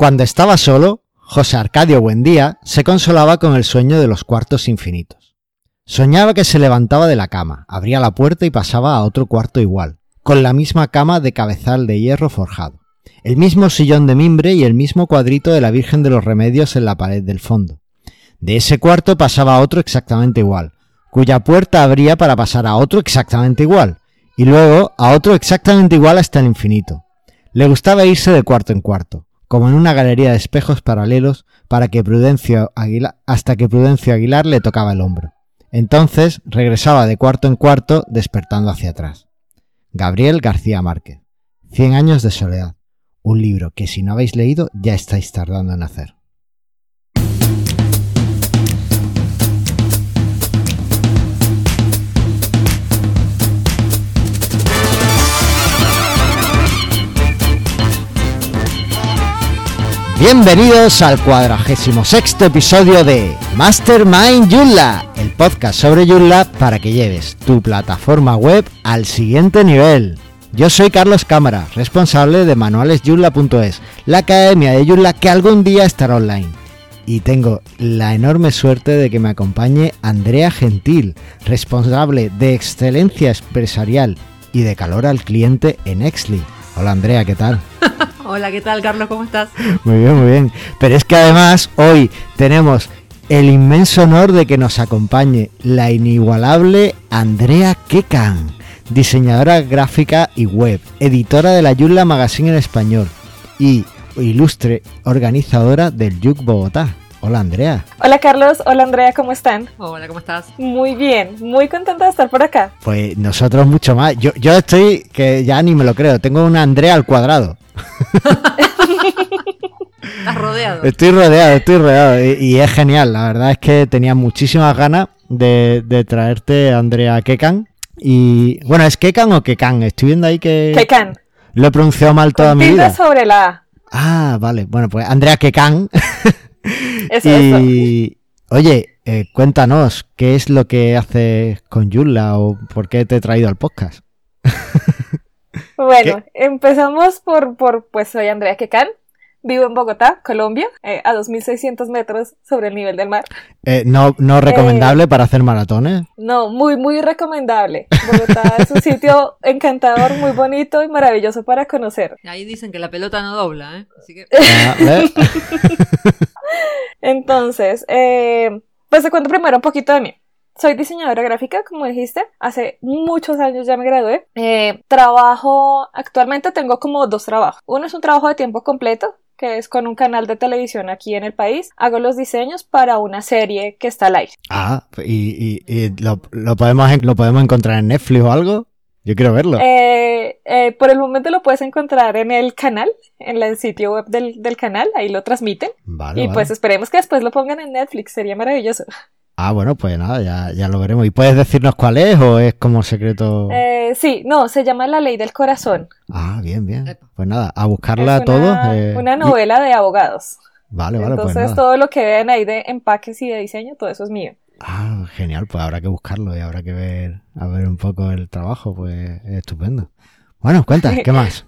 Cuando estaba solo, José Arcadio Buendía se consolaba con el sueño de los cuartos infinitos. Soñaba que se levantaba de la cama, abría la puerta y pasaba a otro cuarto igual, con la misma cama de cabezal de hierro forjado, el mismo sillón de mimbre y el mismo cuadrito de la Virgen de los Remedios en la pared del fondo. De ese cuarto pasaba a otro exactamente igual, cuya puerta abría para pasar a otro exactamente igual, y luego a otro exactamente igual hasta el infinito. Le gustaba irse de cuarto en cuarto, como en una galería de espejos paralelos para que Prudencio Aguilar, hasta que Prudencio Aguilar le tocaba el hombro. Entonces regresaba de cuarto en cuarto despertando hacia atrás. Gabriel García Márquez. Cien años de soledad. Un libro que si no habéis leído ya estáis tardando en hacer. Bienvenidos al cuadragésimo sexto episodio de Mastermind Joomla, el podcast sobre Joomla para que lleves tu plataforma web al siguiente nivel. Yo soy Carlos Cámara, responsable de manualesjoomla.es, la academia de Joomla que algún día estará online. Y tengo la enorme suerte de que me acompañe Andrea Gentil, responsable de excelencia empresarial y de calor al cliente en Exly. Hola Andrea, ¿qué tal? Hola, ¿qué tal, Carlos? ¿Cómo estás? Muy bien, muy bien. Pero es que además hoy tenemos el inmenso honor de que nos acompañe la inigualable Andrea Kekan, diseñadora gráfica y web, editora de la Yula Magazine en español y ilustre organizadora del Yuk Bogotá. Hola Andrea. Hola Carlos, hola Andrea, ¿cómo están? Hola, ¿cómo estás? Muy bien, muy contenta de estar por acá. Pues nosotros mucho más. Yo, yo estoy, que ya ni me lo creo, tengo una Andrea al cuadrado. Estás rodeado. Estoy rodeado, estoy rodeado. Y, y es genial, la verdad es que tenía muchísimas ganas de, de traerte a Andrea Kekan. Y bueno, ¿es Kekan o Kekan? Estoy viendo ahí que Kekan. lo he pronunciado mal toda mi vida. sobre la A. Ah, vale. Bueno, pues Andrea Kekan. Eso, eso. y oye, eh, cuéntanos, ¿qué es lo que haces con Yulla o por qué te he traído al podcast? Bueno, empezamos por, por, pues soy Andrea Kekan. Vivo en Bogotá, Colombia, eh, a 2.600 metros sobre el nivel del mar. Eh, no, no recomendable para hacer maratones. No, muy, muy recomendable. Bogotá es un sitio encantador, muy bonito y maravilloso para conocer. Ahí dicen que la pelota no dobla, ¿eh? Así que. Ah. Entonces, eh, pues te cuento primero un poquito de mí. Soy diseñadora gráfica, como dijiste, hace muchos años ya me gradué. Eh, trabajo, actualmente tengo como dos trabajos. Uno es un trabajo de tiempo completo, que es con un canal de televisión aquí en el país. Hago los diseños para una serie que está al aire. Ah, y, y- y lo, lo podemos, lo podemos encontrar en Netflix o algo. Yo quiero verlo. Eh, eh, por el momento lo puedes encontrar en el canal, en el sitio web del, del canal, ahí lo transmiten. vale, y vale. pues esperemos que después lo pongan en Netflix, sería maravilloso. Ah, bueno, pues nada, ya, ya lo veremos. ¿Y puedes decirnos cuál es o es como secreto? Eh, sí, no, se llama La Ley del Corazón. Ah, bien, bien. Pues nada, a buscarla es una, todos. eh, una y- novela de abogados. Vale, vale, pues Entonces nada. todo lo que vean ahí de empaques y de diseño, todo eso es mío. Ah, genial, pues habrá que buscarlo y habrá que ver, a ver un poco el trabajo, pues es estupendo. Bueno, cuenta, ¿qué más?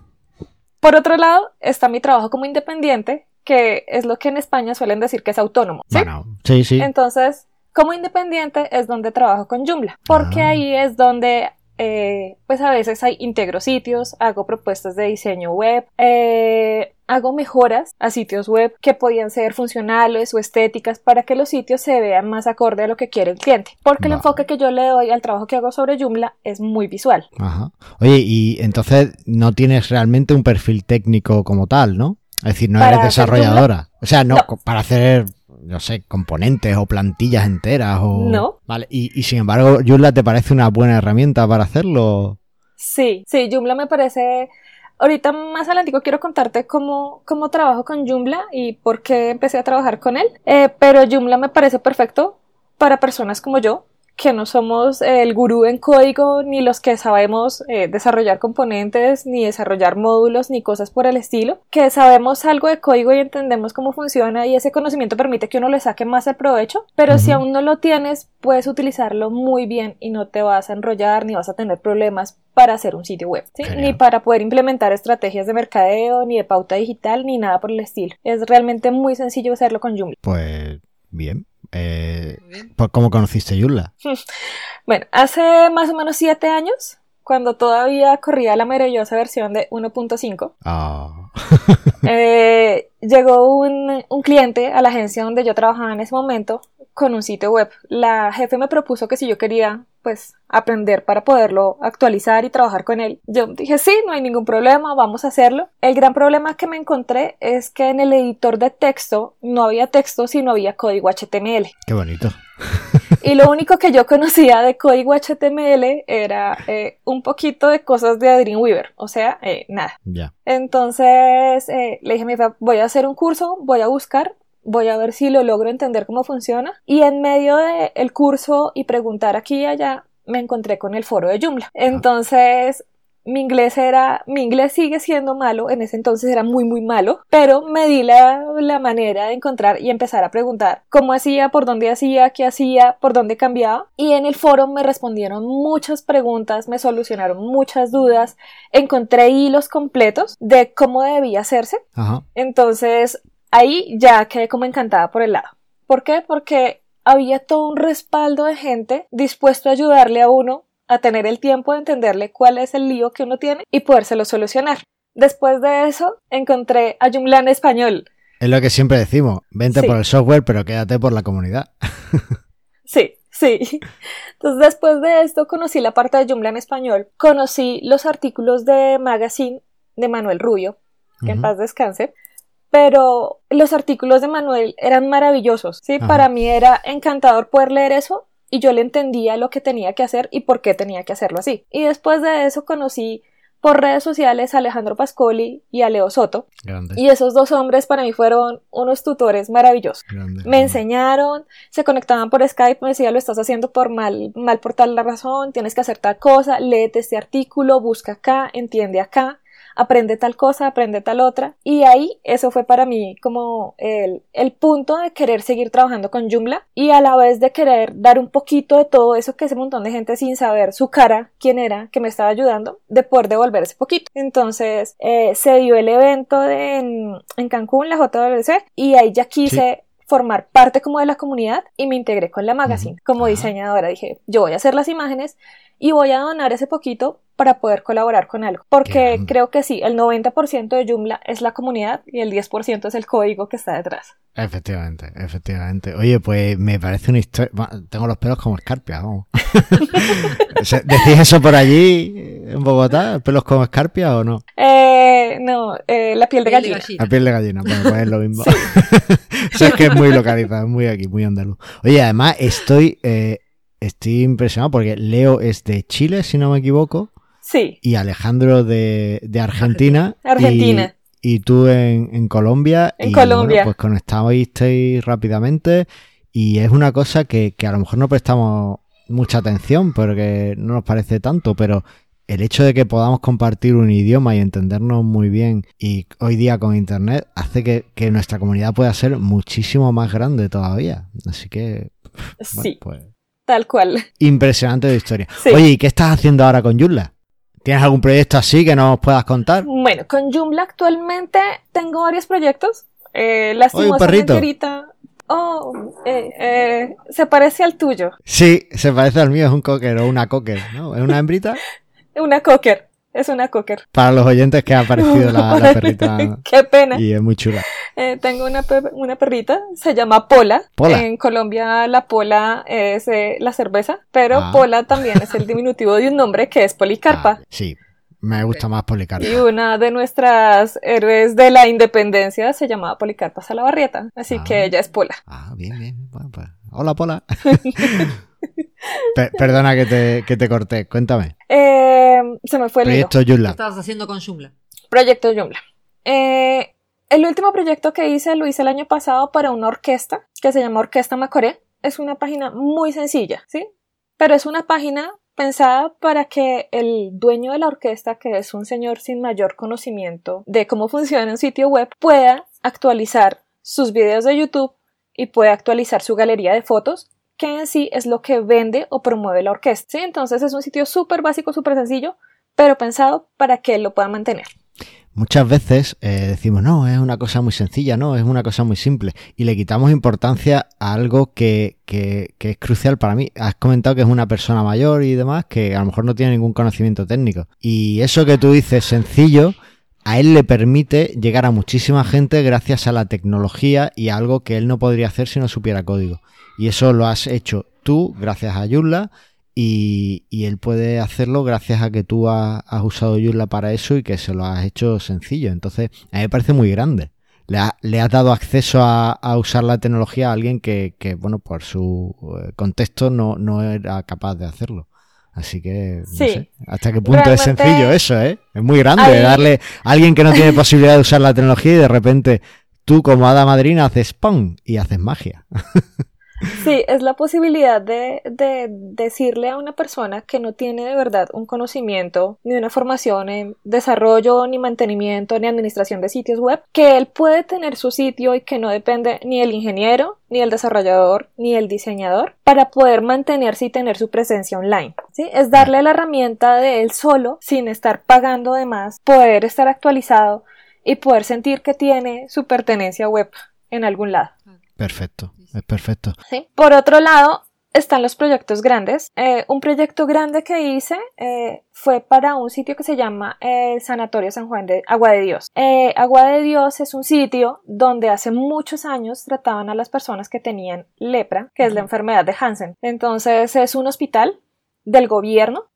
Por otro lado, está mi trabajo como independiente, que es lo que en España suelen decir que es autónomo. ¿sí? Bueno, sí, sí. Entonces, como independiente es donde trabajo con Joomla, porque Ah. ahí es donde, eh, pues a veces hay integro sitios, hago propuestas de diseño web, eh, hago mejoras a sitios web que podían ser funcionales o estéticas para que los sitios se vean más acorde a lo que quiere el cliente, porque el enfoque que yo le doy al trabajo que hago sobre Joomla es muy visual. Ajá. Oye, y entonces no tienes realmente un perfil técnico como tal, ¿no? Es decir, no Para eres desarrolladora. O sea, no, para hacer, no sé, componentes o plantillas enteras o... No. Vale, y, y sin embargo, Joomla te parece una buena herramienta para hacerlo. Sí, sí, Joomla me parece. Ahorita más adelante quiero contarte cómo, cómo trabajo con Joomla y por qué empecé a trabajar con él. Eh, pero Joomla me parece perfecto para personas como yo que no somos el gurú en código, ni los que sabemos eh, desarrollar componentes, ni desarrollar módulos, ni cosas por el estilo, que sabemos algo de código y entendemos cómo funciona y ese conocimiento permite que uno le saque más el provecho, pero si aún no lo tienes, puedes utilizarlo muy bien y no te vas a enrollar ni vas a tener problemas para hacer un sitio web, ni para poder implementar estrategias de mercadeo, ni de pauta digital, ni nada por el estilo. Es realmente muy sencillo hacerlo con Joomla. Pues bien. Eh, ¿Cómo conociste Joomla? Bueno, hace más o menos siete años, cuando todavía corría la maravillosa versión de 1.5, Ah, eh, llegó un, un cliente a la agencia donde yo trabajaba en ese momento con un sitio web. La jefe me propuso que si yo quería, pues, aprender para poderlo actualizar y trabajar con él. Yo dije, sí, no hay ningún problema, vamos a hacerlo. El gran problema que me encontré es que en el editor de texto no había texto, sino había código HTML. qué bonito. Y lo único que yo conocía de código HTML era eh, un poquito de cosas de Dreamweaver, o sea, eh, nada. Ya. Entonces eh, le dije a mi papá, voy a hacer un curso, voy a buscar, voy a ver si lo logro entender cómo funciona. Y en medio del curso y preguntar aquí y allá, me encontré con el foro de Joomla. Entonces mi inglés era, mi inglés sigue siendo malo, en ese entonces era muy muy malo, pero me di la, la manera de encontrar y empezar a preguntar cómo hacía, por dónde hacía, qué hacía, por dónde cambiaba y en el foro me respondieron muchas preguntas, me solucionaron muchas dudas, encontré hilos completos de cómo debía hacerse, Ajá. entonces ahí ya quedé como encantada por el lado. ¿Por qué? Porque había todo un respaldo de gente dispuesto a ayudarle a uno a tener el tiempo de entenderle cuál es el lío que uno tiene y podérselo solucionar. Después de eso, encontré a Joomla en español. Es lo que siempre decimos. Vente Sí. por el software, pero quédate por la comunidad. Sí, sí. Entonces, después de esto, conocí la parte de Joomla en español. Conocí los artículos de Magazine de Manuel Rubio, que en paz descanse. Pero los artículos de Manuel eran maravillosos, ¿sí? Ajá. Para mí era encantador poder leer eso y yo le entendía lo que tenía que hacer y por qué tenía que hacerlo así. Y después de eso conocí por redes sociales a Alejandro Pascoli y a Leo Soto. Grande. Y esos dos hombres para mí fueron unos tutores maravillosos. grande. Me enseñaron, se conectaban por Skype, me decía lo estás haciendo por mal, mal por tal la razón, tienes que hacer tal cosa, léete este artículo, busca acá, entiende acá, aprende tal cosa, aprende tal otra. Y ahí eso fue para mí como el, el punto de querer seguir trabajando con Joomla y a la vez de querer dar un poquito de todo eso que ese montón de gente sin saber su cara, quién era, que me estaba ayudando, de poder devolver ese poquito. Entonces eh, se dio el evento de- en, en Cancún, la JWC, y ahí ya quise formar parte como de la comunidad y me integré con la magazine como diseñadora. Dije, yo voy a hacer las imágenes y voy a donar ese poquito para poder colaborar con algo. Porque Qué creo que sí, el 90% de Joomla es la comunidad y el 10% es el código que está detrás. Efectivamente, efectivamente. Oye, pues me parece una historia. Bueno, Tengo los pelos como escarpia, vamos. ¿Decís eso por allí, en Bogotá? ¿Pelos como escarpia o no? Eh, no, eh, la piel de gallina. La piel de gallina, bueno, pues es lo mismo. o sea, es que es muy localizado, es muy aquí, muy andaluz. Oye, además estoy, eh, estoy impresionado porque Leo es de Chile, si no me equivoco, Sí, y Alejandro de, de Argentina. Argentina. Y, y tú en, en Colombia. En y, Colombia. Bueno, pues conectasteis rápidamente y es una cosa que, que a lo mejor no prestamos mucha atención porque no nos parece tanto, pero el hecho de que podamos compartir un idioma y entendernos muy bien y hoy día con internet hace que, que nuestra comunidad pueda ser muchísimo más grande todavía. Así que, bueno, sí, pues tal cual. impresionante de historia. Sí. Oye, ¿y qué estás haciendo ahora con Joomla? ¿Tienes algún proyecto así que nos puedas contar? Bueno, con Joomla actualmente tengo varios proyectos. Eh, Oye, lastimosamente perrito. ahorita... Oh, eh, eh, se parece al tuyo. Sí, se parece al mío, es un cocker o una cocker, ¿no? Es una hembrita. Una cocker. Es una cocker. Para los oyentes que ha aparecido la, la perrita Qué pena. y es muy chula. Eh, tengo una, pe- una perrita, se llama Pola. Pola. En Colombia la Pola es eh, la cerveza, pero Ah. Pola también es el diminutivo de un nombre que es Policarpa. Ah, sí, me gusta más Policarpa. Y una de nuestras héroes de la independencia se llamaba Policarpa Salabarrieta, así Ah. que ella es Pola. Ah, bien, bien. Bueno, pues, hola, Pola. Pe- perdona que te, que te corté, cuéntame. Eh, se me fue el hilo. Proyecto ¿Qué Joomla. estabas haciendo con Joomla? Proyecto Joomla. Eh, el último proyecto que hice lo hice el año pasado para una orquesta que se llama Orquesta Macoré. Es una página muy sencilla, ¿sí? pero es una página pensada para que el dueño de la orquesta, que es un señor sin mayor conocimiento de cómo funciona un sitio web, pueda actualizar sus videos de YouTube y pueda actualizar su galería de fotos que en sí es lo que vende o promueve la orquesta. ¿sí? Entonces es un sitio súper básico, súper sencillo, pero pensado para que lo pueda mantener. Muchas veces eh, decimos, no, es una cosa muy sencilla, no, es una cosa muy simple. Y le quitamos importancia a algo que, que, que, es crucial para mí. Has comentado que es una persona mayor y demás que a lo mejor no tiene ningún conocimiento técnico. Y eso que tú dices sencillo, a él le permite llegar a muchísima gente gracias a la tecnología y a algo que él no podría hacer si no supiera código. Y eso lo has hecho tú gracias a Yulla y, él puede hacerlo gracias a que tú has, usado Joomla para eso y que se lo has hecho sencillo. Entonces, a mí me parece muy grande. Le, le has dado acceso a, usar la tecnología a alguien que, bueno, por su eh, contexto no era capaz de hacerlo. Así que, no sé, hasta qué punto es sencillo eso, ¿eh? Es muy grande darle a alguien que no tiene posibilidad de usar la tecnología y de repente tú como hada madrina haces ¡pum! y haces magia. Sí, es la posibilidad de, de, decirle a una persona que no tiene de verdad un conocimiento ni una formación en desarrollo, ni mantenimiento, ni administración de sitios web, que él puede tener su sitio y que no depende ni el ingeniero, ni el desarrollador, ni el diseñador para poder mantenerse y tener su presencia online. ¿sí? Es darle la herramienta de él solo, sin estar pagando de más, poder estar actualizado y poder sentir que tiene su pertenencia web en algún lado. Perfecto, es perfecto. Sí. Por otro lado, están los proyectos grandes. Eh, un proyecto grande que hice eh, fue para un sitio que se llama el Sanatorio San Juan de Agua de Dios. Eh, Agua de Dios es un sitio donde hace muchos años trataban a las personas que tenían lepra, que es la enfermedad de Hansen. Entonces es un hospital del gobierno,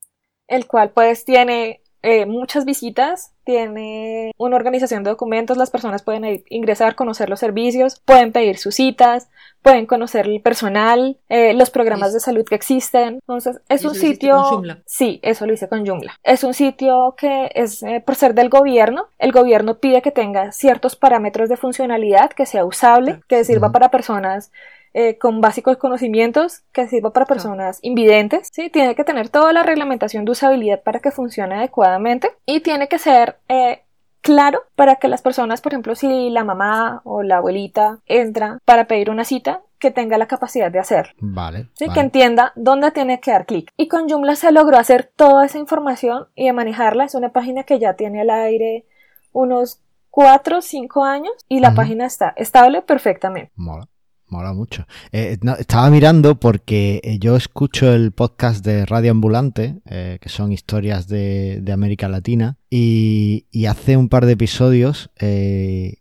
el cual pues tiene eh, muchas visitas, tiene una organización de documentos, las personas pueden ingresar, conocer los servicios, pueden pedir sus citas, pueden conocer el personal, eh, los programas de salud que existen. Entonces, es un sitio... Sí, eso lo hice con Joomla. Es un sitio que es, eh, por ser del gobierno, el gobierno pide que tenga ciertos parámetros de funcionalidad, que sea usable, que sirva para personas eh, con básicos conocimientos que sirva para personas invidentes, ¿sí? Tiene que tener toda la reglamentación de usabilidad para que funcione adecuadamente y tiene que ser eh, claro para que las personas, por ejemplo, si la mamá o la abuelita entra para pedir una cita, que tenga la capacidad de hacer. Vale, ¿sí? Que entienda dónde tiene que dar clic. Y con Joomla se logró hacer toda esa información y de manejarla. Es una página que ya tiene al aire unos 4 o 5 años y la página está estable perfectamente. Mola. Mola mucho. Eh, estaba mirando porque eh, yo escucho el podcast de Radio Ambulante, eh, que son historias de, América Latina, y, hace un par de episodios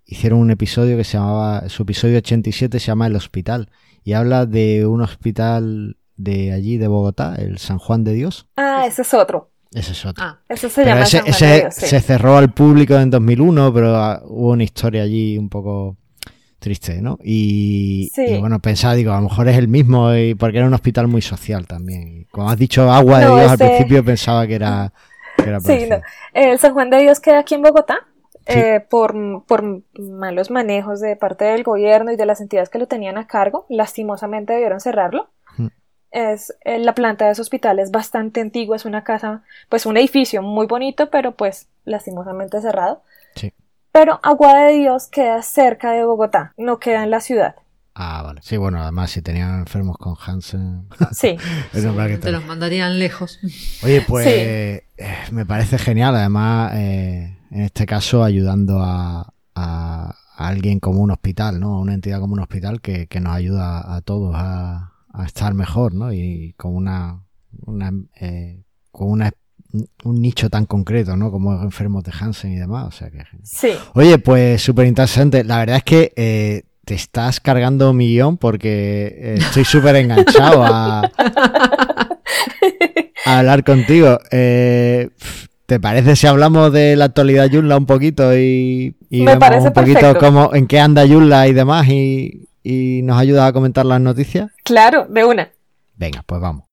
hicieron un episodio que se llamaba, su episodio 87 se llama El Hospital, y habla de un hospital de allí, de Bogotá, el San Juan de Dios. Ah, ese es otro. Ese es otro. Ah, ese se llama San Juan de Dios, se cerró al público en 2001, pero ah, hubo una historia allí un poco triste, ¿no? Y, bueno, pensaba, digo, a lo mejor es el mismo, y porque era un hospital muy social también. Como has dicho, Agua de Dios, al principio pensaba que era... sí, no. El San Juan de Dios queda aquí en Bogotá. Eh, por, por malos manejos de parte del gobierno y de las entidades que lo tenían a cargo, lastimosamente debieron cerrarlo. Es, eh, la planta de ese hospital es bastante antigua, es una casa, pues un edificio muy bonito, pero pues lastimosamente cerrado. Sí. Pero Agua de Dios queda cerca de Bogotá, no queda en la ciudad. Ah, vale. Sí, bueno, además si tenían enfermos con Hansen. Sí. te los mandarían lejos. Oye, pues eh, me parece genial, además, eh, en este caso ayudando a, alguien como un hospital, ¿no? A una entidad como un hospital que, nos ayuda a todos a, estar mejor, ¿no? Y con una, una eh, con una un nicho tan concreto, ¿no? Como enfermos de Hansen y demás. O sea que. Sí. Oye, pues súper interesante. La verdad es que eh, te estás cargando un millón porque eh, estoy súper enganchado a, hablar contigo. Eh, ¿Te parece si hablamos de la actualidad Yunla un poquito y, y vemos un poquito cómo, en qué anda Yunla y demás y, y nos ayuda a comentar las noticias? Claro, de una. Venga, pues vamos.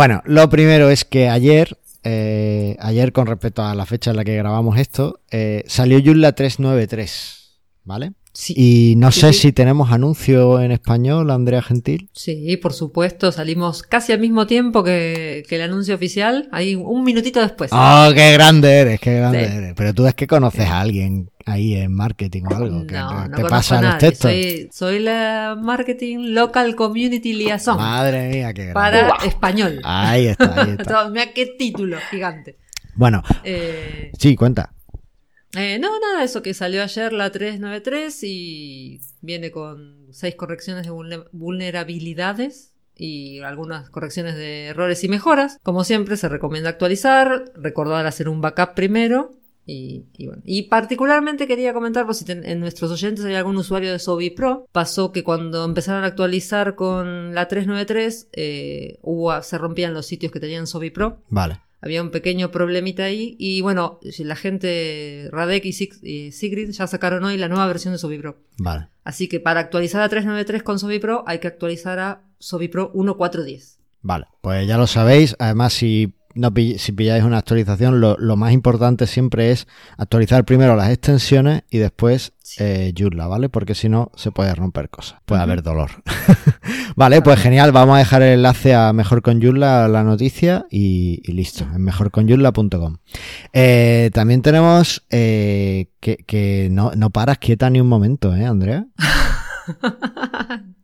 Bueno, lo primero es que ayer, eh, ayer con respecto a la fecha en la que grabamos esto, eh, salió Joomla 393. ¿vale? Y no sé si tenemos anuncio en español, Andrea Gentil. Sí, por supuesto, salimos casi al mismo tiempo que, el anuncio oficial, ahí un minutito después. ¡Oh, qué grande eres, qué grande eres! Pero tú es que conoces a alguien ahí en marketing o algo, que no, no te pasa los textos. Soy, la marketing local community liaison. Madre mía, qué grande. Para español. Ahí está, ahí está. Mira qué título gigante. Bueno, eh, sí, cuenta. Eh, no, nada, eso que salió ayer la 393 y viene con seis correcciones de vulnerabilidades y algunas correcciones de errores y mejoras. Como siempre, se recomienda actualizar, recordar hacer un backup primero. Y, bueno. y particularmente quería comentar, por si en nuestros oyentes hay algún usuario de Sobi Pro, pasó que cuando empezaron a actualizar con la 393, eh, hubo, se rompían los sitios que tenían Sobi Pro. Vale había un pequeño problemita ahí. Y bueno, la gente Radek y, Sigrid ya sacaron hoy la nueva versión de SobiPro. Vale. Así que para actualizar a 393 con SobiPro hay que actualizar a SobiPro 1.4.10. Vale, pues ya lo sabéis. Además, si no, si pilláis una actualización, lo, más importante siempre es actualizar primero las extensiones y después eh, ¿vale? Porque si no, se puede romper cosas. Puede haber dolor. vale, pues genial. Vamos a dejar el enlace a Mejor con Joomla, la noticia, y, listo, en mejorconjoomla.com. Eh, también tenemos eh, que, no, no paras quieta ni un momento, ¿eh, Andrea?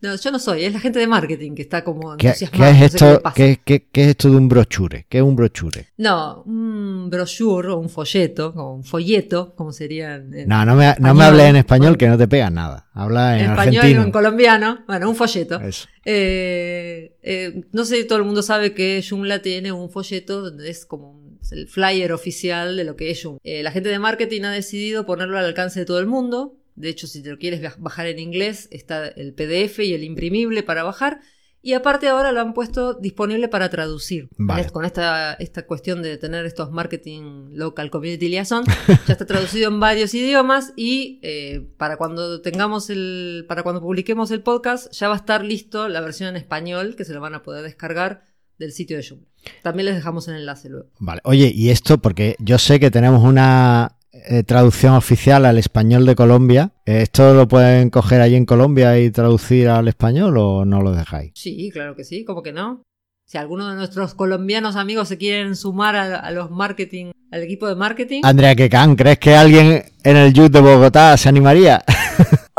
No, yo no soy, es la gente de marketing que está como ¿Qué, es esto, qué, es esto de un brochure? ¿Qué es un brochure? No, un brochure o un folleto, o un folleto, como sería en No, no me, no me hables en español que no te pega nada. Habla en, español o en colombiano. Bueno, un folleto. Eh, eh, no sé si todo el mundo sabe que Joomla tiene un folleto donde es como el flyer oficial de lo que es Joomla. Eh, la gente de marketing ha decidido ponerlo al alcance de todo el mundo de hecho, si te lo quieres bajar en inglés, está el PDF y el imprimible para bajar. Y aparte ahora lo han puesto disponible para traducir. Con esta, esta cuestión de tener estos marketing local community liaison, ya está traducido en varios idiomas y eh, para cuando tengamos el, para cuando publiquemos el podcast, ya va a estar listo la versión en español que se lo van a poder descargar del sitio de Joomla. También les dejamos el enlace luego. Vale. Oye, y esto porque yo sé que tenemos una eh, traducción oficial al español de Colombia. ¿Esto lo pueden coger allí en Colombia y traducir al español o no lo dejáis? Sí, claro que sí, ¿cómo que no? Si alguno de nuestros colombianos amigos se quieren sumar a, los marketing, al equipo de marketing. Andrea Quecan, ¿crees que alguien en el youth de Bogotá se animaría?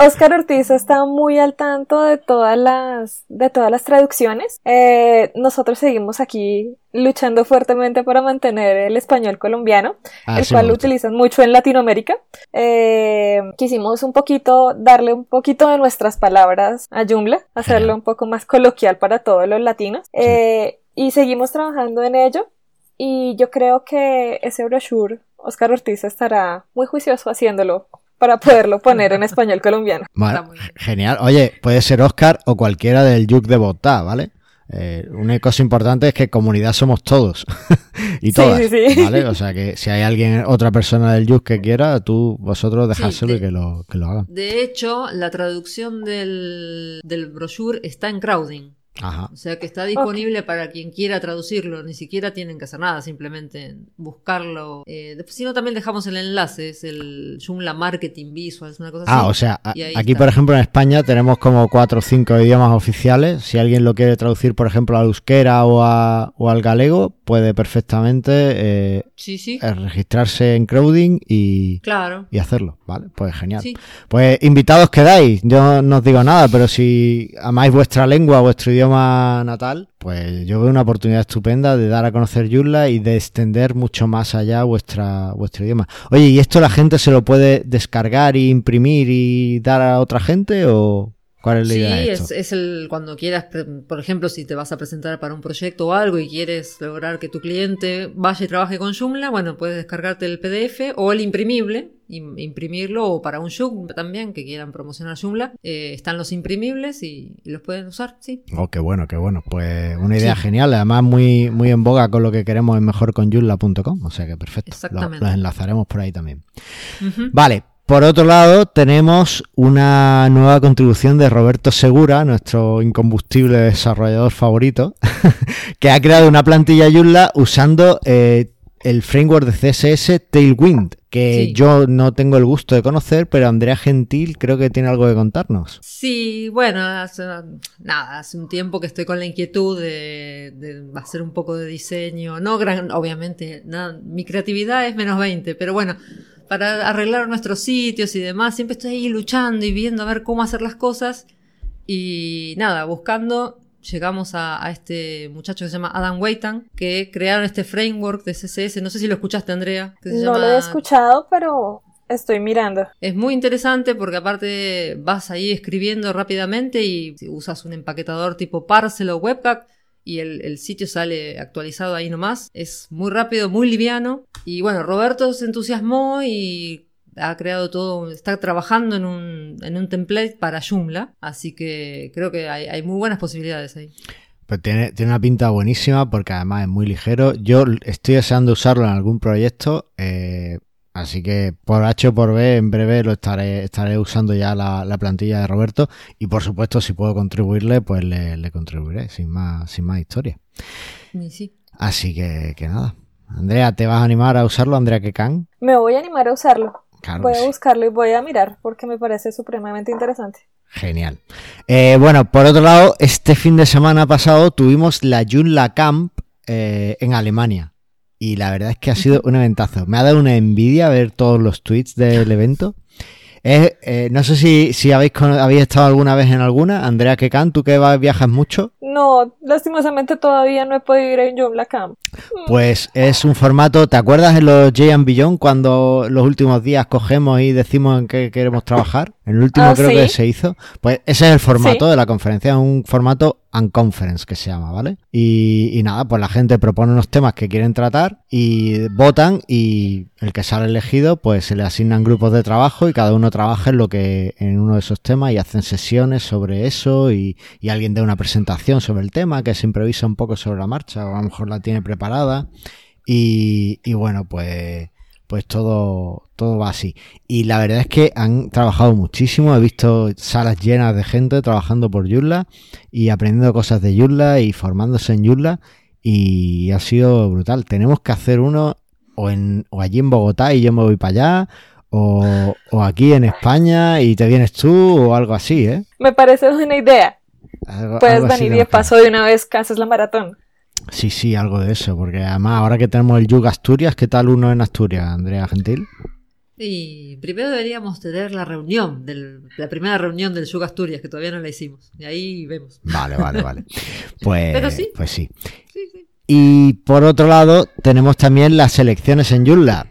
Oscar Ortiz está muy al tanto de todas las, de todas las traducciones. Eh, nosotros seguimos aquí luchando fuertemente para mantener el español colombiano, ah, el cual lo utilizan mucho en Latinoamérica. Eh, quisimos un poquito darle un poquito de nuestras palabras a Joomla, hacerlo un poco más coloquial para todos los latinos. Eh, y seguimos trabajando en ello. Y yo creo que ese brochure, Oscar Ortiz estará muy juicioso haciéndolo para poderlo poner en español colombiano. genial. Oye, puede ser Oscar o cualquiera del Yuk de Bogotá, ¿vale? Eh, una cosa importante es que comunidad somos todos y todas, ¿vale? O sea que si hay alguien, otra persona del Yuk que quiera, tú, vosotros dejárselo y que lo, que lo hagan. De hecho, la traducción del, del brochure está en Crowding. O sea que está disponible para quien quiera traducirlo, ni siquiera tienen que hacer nada, simplemente buscarlo. Eh, si no, también dejamos el enlace, es el Joomla Marketing Visuals, una cosa ah, así. Ah, o sea, aquí por ejemplo en España tenemos como cuatro o cinco idiomas oficiales. Si alguien lo quiere traducir, por ejemplo, al euskera o, o al galego, puede perfectamente eh, eh, registrarse en Crowding y, claro. y hacerlo, ¿vale? Pues genial. Pues invitados quedáis, yo no os digo nada, pero si amáis vuestra lengua, vuestro idioma, natal, pues yo veo una oportunidad estupenda de dar a conocer Joomla y de extender mucho más allá vuestra, vuestro idioma. Oye, ¿y esto la gente se lo puede descargar y imprimir y dar a otra gente o cuál es la idea? Sí, es, es el cuando quieras, por ejemplo, si te vas a presentar para un proyecto o algo y quieres lograr que tu cliente vaya y trabaje con Joomla, bueno, puedes descargarte el PDF o el imprimible imprimirlo o para un Joomla también que quieran promocionar Joomla eh, están los imprimibles y, los pueden usar sí. Oh qué bueno qué bueno. Pues una idea genial además muy muy en boga con lo que queremos en mejorconjoomla.com o sea que perfecto. Exactamente. los enlazaremos por ahí también. Vale por otro lado, tenemos una nueva contribución de Roberto Segura, nuestro incombustible desarrollador favorito, que ha creado una plantilla Joomla usando eh, el framework de CSS Tailwind, que yo no tengo el gusto de conocer, pero Andrea Gentil creo que tiene algo que contarnos. Sí, bueno, hace, nada, hace un tiempo que estoy con la inquietud de, hacer un poco de diseño, no gran, obviamente, mi creatividad es menos 20, pero bueno, para arreglar nuestros sitios y demás, siempre estoy ahí luchando y viendo a ver cómo hacer las cosas y nada, buscando llegamos a, este muchacho que se llama Adam Weitan, que crearon este framework de CSS. No sé si lo escuchaste, Andrea. no lo he escuchado, pero estoy mirando. Es muy interesante porque aparte vas ahí escribiendo rápidamente y usas un empaquetador tipo Parcel o Webpack y el, sitio sale actualizado ahí nomás. Es muy rápido, muy liviano. Y bueno, Roberto se entusiasmó y ha creado todo, está trabajando en un, en un template para Joomla, así que creo que hay, muy buenas posibilidades ahí. Pues tiene, tiene, una pinta buenísima porque además es muy ligero. Yo estoy deseando usarlo en algún proyecto, eh, así que por H o por B en breve lo estaré, estaré usando ya la, plantilla de Roberto y por supuesto si puedo contribuirle pues le, contribuiré sin más, sin más historia. Sí. Así que, que nada. Andrea, ¿te vas a animar a usarlo, Andrea Kekan? Me voy a animar a usarlo voy a buscarlo y voy a mirar porque me parece supremamente interesante. Genial. Eh, bueno, por otro lado, este fin de semana pasado tuvimos la Joomla Camp eh, en Alemania. Y la verdad es que ha sido un eventazo. Me ha dado una envidia ver todos los tweets del evento. Eh, no sé si, si habéis, habéis estado alguna vez en alguna. Andrea Kekan, tú que vas, viajas mucho. No, lastimosamente todavía no he podido ir a Joomla Camp. Pues es un formato, ¿te acuerdas en los J Beyond cuando los últimos días cogemos y decimos en qué queremos trabajar? El último ah, creo que se hizo. Pues ese es el formato de la conferencia, es un formato Unconference que se llama, ¿vale? Y, nada, pues la gente propone unos temas que quieren tratar y votan y el que sale elegido pues se le asignan grupos de trabajo y cada uno trabaja en lo que en uno de esos temas y hacen sesiones sobre eso y, y alguien da una presentación sobre el tema que se improvisa un poco sobre la marcha o a lo mejor la tiene preparada y, y bueno pues pues todo, todo va así. Y la verdad es que han trabajado muchísimo, he visto salas llenas de gente trabajando por Joomla y aprendiendo cosas de Joomla y formándose en Joomla y ha sido brutal. Tenemos que hacer uno o, en, o allí en Bogotá y yo me voy para allá o, o aquí en España y te vienes tú o algo así, ¿eh? Me parece una idea. Puedes venir y paso de una vez que haces la maratón. Sí, sí, algo de eso, porque además ahora que tenemos el Yug Asturias, ¿qué tal uno en Asturias, Andrea Gentil? Y primero deberíamos tener la reunión, la primera reunión del Yug Asturias, que todavía no la hicimos. Y ahí vemos. Vale, vale, vale. Pues sí. Pues sí. Y por otro lado, tenemos también las elecciones en Yulla.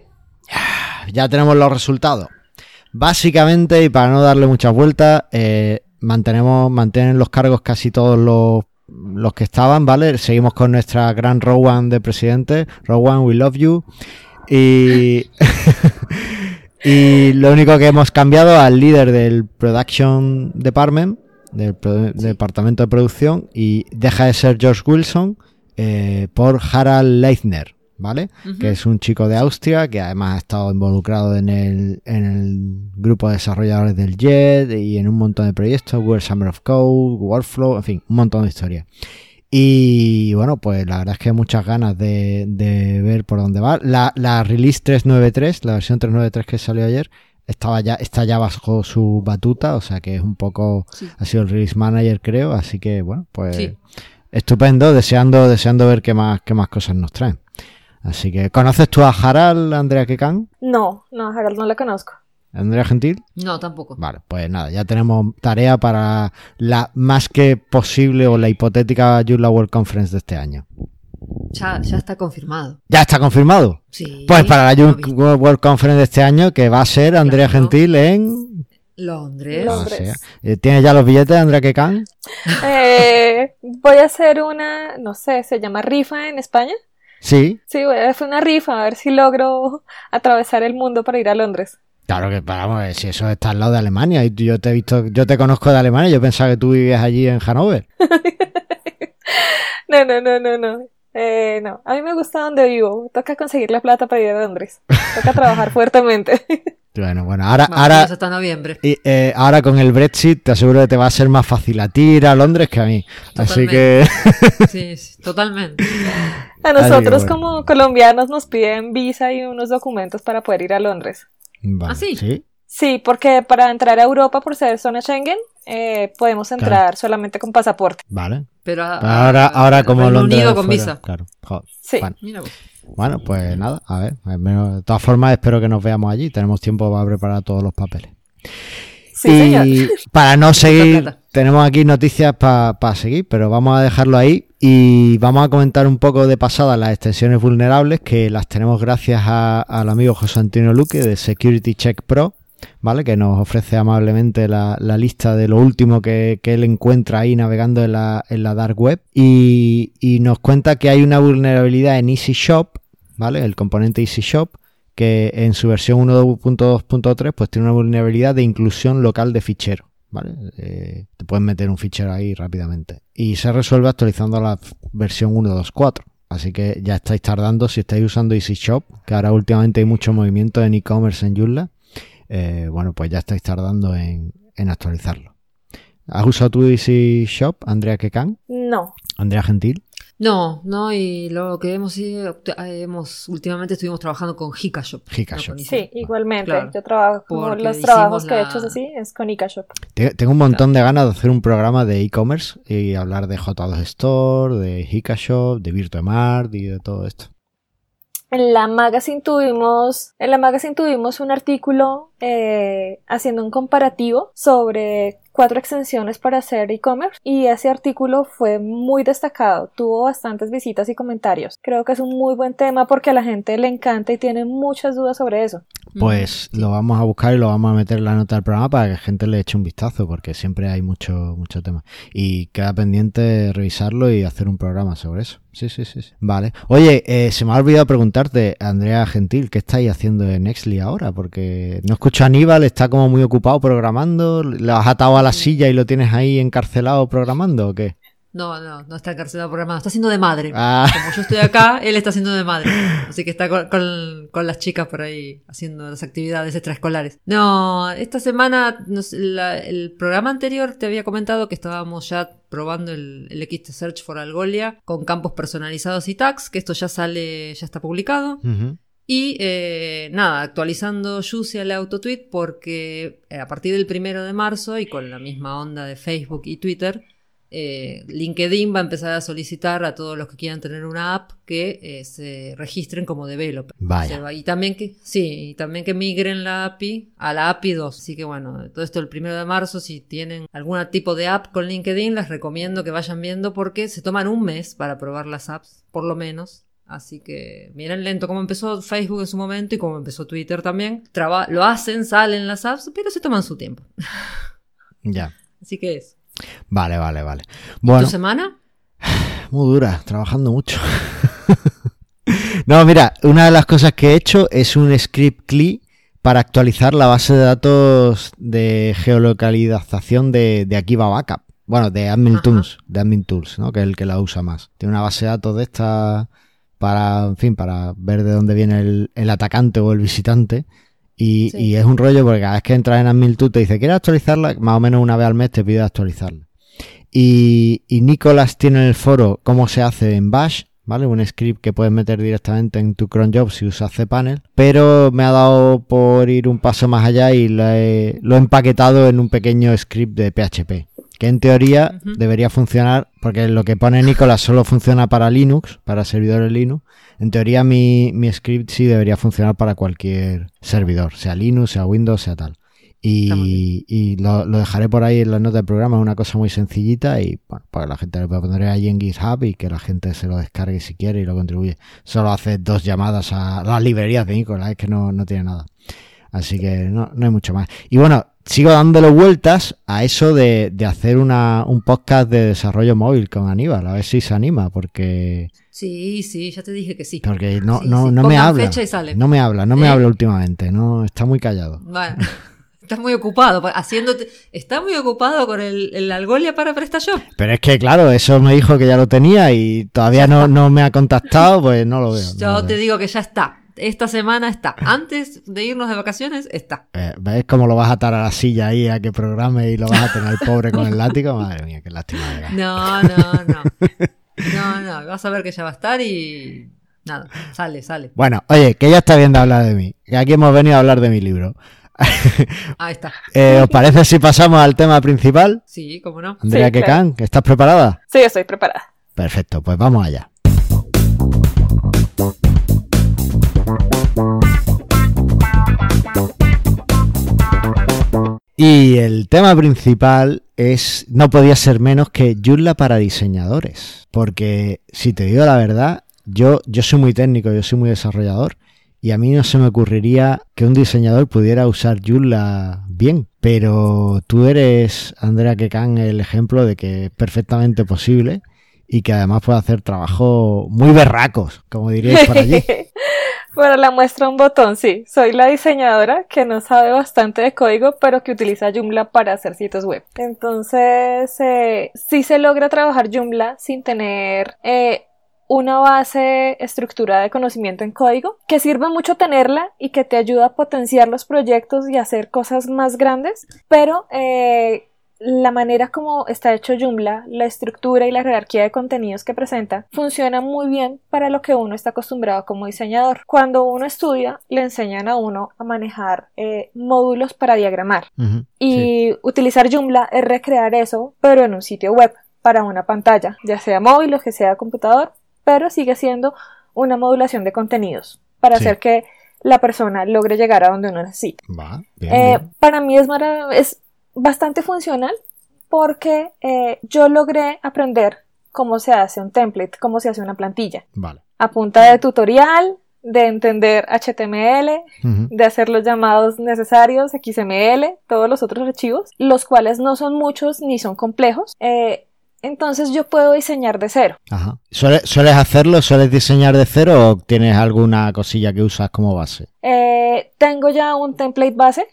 Ya tenemos los resultados. Básicamente, y para no darle muchas vueltas, eh, mantenemos, mantienen los cargos casi todos los los que estaban, ¿vale? Seguimos con nuestra gran Rowan de presidente. Rowan, we love you. Y, y lo único que hemos cambiado al líder del Production Department, del, departamento de producción, y deja de ser George Wilson eh, por Harald Leithner. ¿Vale? Que es un chico de Austria que además ha estado involucrado en el, en el grupo de desarrolladores del JET y en un montón de proyectos, World Summer of Code, Workflow, en fin, un montón de historias. Y bueno, pues la verdad es que hay muchas ganas de, de ver por dónde va. La, la release 393, la versión 393 que salió ayer, estaba ya, está ya bajo su batuta, o sea que es un poco, ha sido el release manager creo, así que bueno, pues estupendo, deseando, deseando ver qué más, qué más cosas nos traen. Así que, ¿conoces tú a Harald, Andrea Kekan? No, no, Harald no la conozco. ¿Andrea Gentil? No, tampoco. Vale, pues nada, ya tenemos tarea para la más que posible o la hipotética Joomla World Conference de este año. Ya, ya está confirmado. ¿Ya está confirmado? Sí. Pues para la World Conference de este año, que va a ser Andrea Gentil en... Londres. Londres. Eh, ¿Tienes ya los billetes, Andrea Kekan? Eh, voy a hacer una, no sé, se llama rifa en España. Sí. Sí, voy a hacer una rifa a ver si logro atravesar el mundo para ir a Londres. Claro que vamos, si eso está al lado de Alemania y yo te he visto, yo te conozco de Alemania, yo pensaba que tú vivías allí en Hannover. no, no, no, no, no. Eh, no, a mí me gusta donde vivo. Toca conseguir la plata para ir a Londres. Toca trabajar fuertemente. Bueno, bueno, ahora, ahora, hasta noviembre. Y, eh, ahora con el Brexit te aseguro que te va a ser más fácil a ti ir a Londres que a mí. Así que... sí, totalmente. A nosotros como colombianos nos piden visa y unos documentos para poder ir a Londres. ¿Ah, sí? sí? porque para entrar a Europa por ser zona Schengen eh, podemos entrar solamente con pasaporte. Vale. Pero ahora, ahora como Londres Unido con visa. Claro. Sí. Bueno, pues nada, a ver. De todas formas, espero que nos veamos allí. Tenemos tiempo para preparar todos los papeles. y para no seguir, tenemos aquí noticias para seguir, pero vamos a dejarlo ahí y vamos a comentar un poco de pasada las extensiones vulnerables que las tenemos gracias al amigo José Antonio Luque de Security Check Pro, ¿vale? Que nos ofrece amablemente la, lista de lo último que, él encuentra ahí navegando en la, en la dark web y, y, nos cuenta que hay una vulnerabilidad en Easy Shop, ¿vale? El componente Easy Shop que en su versión 1.2.3 pues tiene una vulnerabilidad de inclusión local de fichero. ¿Vale? Eh, te puedes meter un fichero ahí rápidamente. Y se resuelve actualizando la versión 1.2.4. Así que ya estáis tardando si estáis usando Easy Shop, que ahora últimamente hay mucho movimiento en e-commerce en Joomla. Eh, bueno, pues ya estáis tardando en, en actualizarlo. ¿Has usado tu Easy Shop, Andrea Kekan? No. Andrea Gentil. No, no, y lo que hemos, hemos últimamente estuvimos trabajando con Hikashop. Hikashop. sí, igualmente. Yo trabajo, como los trabajos que he hecho así es con Hikashop. Tengo un montón de ganas de hacer un programa de e-commerce y hablar de J2 Store, de Hikashop, de Virtuemart y de todo esto. En la magazine tuvimos, en la magazine tuvimos un artículo eh, haciendo un comparativo sobre cuatro extensiones para hacer e-commerce y ese artículo fue muy destacado, tuvo bastantes visitas y comentarios. Creo que es un muy buen tema porque a la gente le encanta y tiene muchas dudas sobre eso. Pues lo vamos a buscar y lo vamos a meter en la nota del programa para que la gente le eche un vistazo porque siempre hay mucho, mucho tema. Y queda pendiente revisarlo y hacer un programa sobre eso. Sí, sí, sí. Vale. Oye, eh, se me ha olvidado preguntarte, Andrea Gentil, ¿qué estáis haciendo en Nextly ahora? Porque no escucho a Aníbal, está como muy ocupado programando. ¿Le has atado a la silla y lo tienes ahí encarcelado programando o qué? No, no, no está encarcelado programando, está haciendo de madre. Ah. Como yo estoy acá, él está haciendo de madre. Así que está con, las chicas por ahí haciendo las actividades extraescolares. No, esta semana, el programa anterior te había comentado que estábamos ya probando el, el XT Search for Algolia con campos personalizados y tags, que esto ya sale, ya está publicado. Y eh, nada, actualizando Juicy al autotweet porque eh, a partir del primero de marzo y con la misma onda de Facebook y Twitter, eh, LinkedIn va a empezar a solicitar a todos los que quieran tener una app que se registren como developer. Vaya. y también que, sí, y también que migren la API a la API 2. Así que bueno, todo esto el primero de marzo, si tienen algún tipo de app con LinkedIn, les recomiendo que vayan viendo porque se toman un mes para probar las apps, por lo menos. Así que miren lento cómo empezó Facebook en su momento y cómo empezó Twitter también. lo hacen, salen las apps, pero se toman su tiempo. Ya. Así que es. Vale, vale, vale. Bueno, ¿Tu semana? Muy dura, trabajando mucho. no, mira, una de las cosas que he hecho es un script CLI para actualizar la base de datos de geolocalización de, de Akiva Backup. Bueno, de Admin Tools, de Admin Tools, ¿no? Que es el que la usa más. Tiene una base de datos de esta para, en fin, para ver de dónde viene el, atacante o el visitante. Y, es un rollo porque cada vez que entras en Admiltud te dice, ¿quieres actualizarla? Más o menos una vez al mes te pide actualizarla. Y, y Nicolás tiene en el foro cómo se hace en Bash, ¿vale? Un script que puedes meter directamente en tu cron job si usas cPanel. Pero me ha dado por ir un paso más allá y lo he, lo he empaquetado en un pequeño script de PHP que en teoría debería funcionar, porque lo que pone Nicolás solo funciona para Linux, para servidores Linux. En teoría mi, script sí debería funcionar para cualquier servidor, sea Linux, sea Windows, sea tal. Y, lo, dejaré por ahí en las notas del programa, es una cosa muy sencillita y bueno, para la gente lo pondré ahí en GitHub y que la gente se lo descargue si quiere y lo contribuye. Solo hace dos llamadas a las librerías de Nicolás, es que no, no tiene nada. Así que no, no hay mucho más. Y bueno, sigo dándole vueltas a eso de, hacer una, un podcast de desarrollo móvil con Aníbal, a ver si se anima, porque... Sí, sí, ya te dije que sí. Porque no, no, no me habla. No me habla, no me ¿Eh? habla últimamente, no, está muy callado. Bueno. Estás muy ocupado, haciéndote, está muy ocupado con el, el Algolia para PrestaShop. Pero es que, claro, eso me dijo que ya lo tenía y todavía no, no me ha contactado, pues no lo veo. Yo te digo que ya está esta semana está. Antes de irnos de vacaciones, está. Eh, ¿Ves cómo lo vas a atar a la silla ahí a que programe y lo vas a tener pobre con el látigo? Madre mía, qué lástima. No, no, no. No, no, vas a ver que ya va a estar y nada, sale, sale. Bueno, oye, que ya está bien de hablar de mí. Que aquí hemos venido a hablar de mi libro. Ahí está. Eh, ¿Os parece si pasamos al tema principal? Sí, cómo no. Andrea Sí, Quecan, ¿estás preparada? Sí, estoy preparada. Perfecto, pues vamos allá. Y el tema principal es, no podía ser menos que Joomla para diseñadores. Porque, si te digo la verdad, yo, yo soy muy técnico, yo soy muy desarrollador. Y a mí no se me ocurriría que un diseñador pudiera usar Joomla bien. Pero tú eres, Andrea Quecan, el ejemplo de que es perfectamente posible y que además puede hacer trabajo muy berracos, como diríais por allí. Para la muestra un botón, sí. Soy la diseñadora que no sabe bastante de código, pero que utiliza Joomla para hacer sitios web. Entonces, eh, sí se logra trabajar Joomla sin tener eh, una base estructurada de conocimiento en código, que sirve mucho tenerla y que te ayuda a potenciar los proyectos y hacer cosas más grandes, pero eh, la manera como está hecho Joomla, la estructura y la jerarquía de contenidos que presenta, funciona muy bien para lo que uno está acostumbrado como diseñador. Cuando uno estudia, le enseñan a uno a manejar eh, módulos para diagramar. Y sí. utilizar Joomla es recrear eso, pero en un sitio web, para una pantalla, ya sea móvil o que sea computador, pero sigue siendo una modulación de contenidos para Sí. hacer que la persona logre llegar a donde uno necesita. Va, bien, Eh, bien. para mí es, marav- es bastante funcional porque eh, yo logré aprender cómo se hace un template, cómo se hace una plantilla, Vale. a punta de tutorial, de entender HTML, de hacer los llamados necesarios, XML, todos los otros archivos, los cuales no son muchos ni son complejos. Eh, entonces yo puedo diseñar de cero. Ajá. ¿Suele- ¿Sueles hacerlo? ¿Sueles diseñar de cero o tienes alguna cosilla que usas como base? Eh, tengo ya un template base,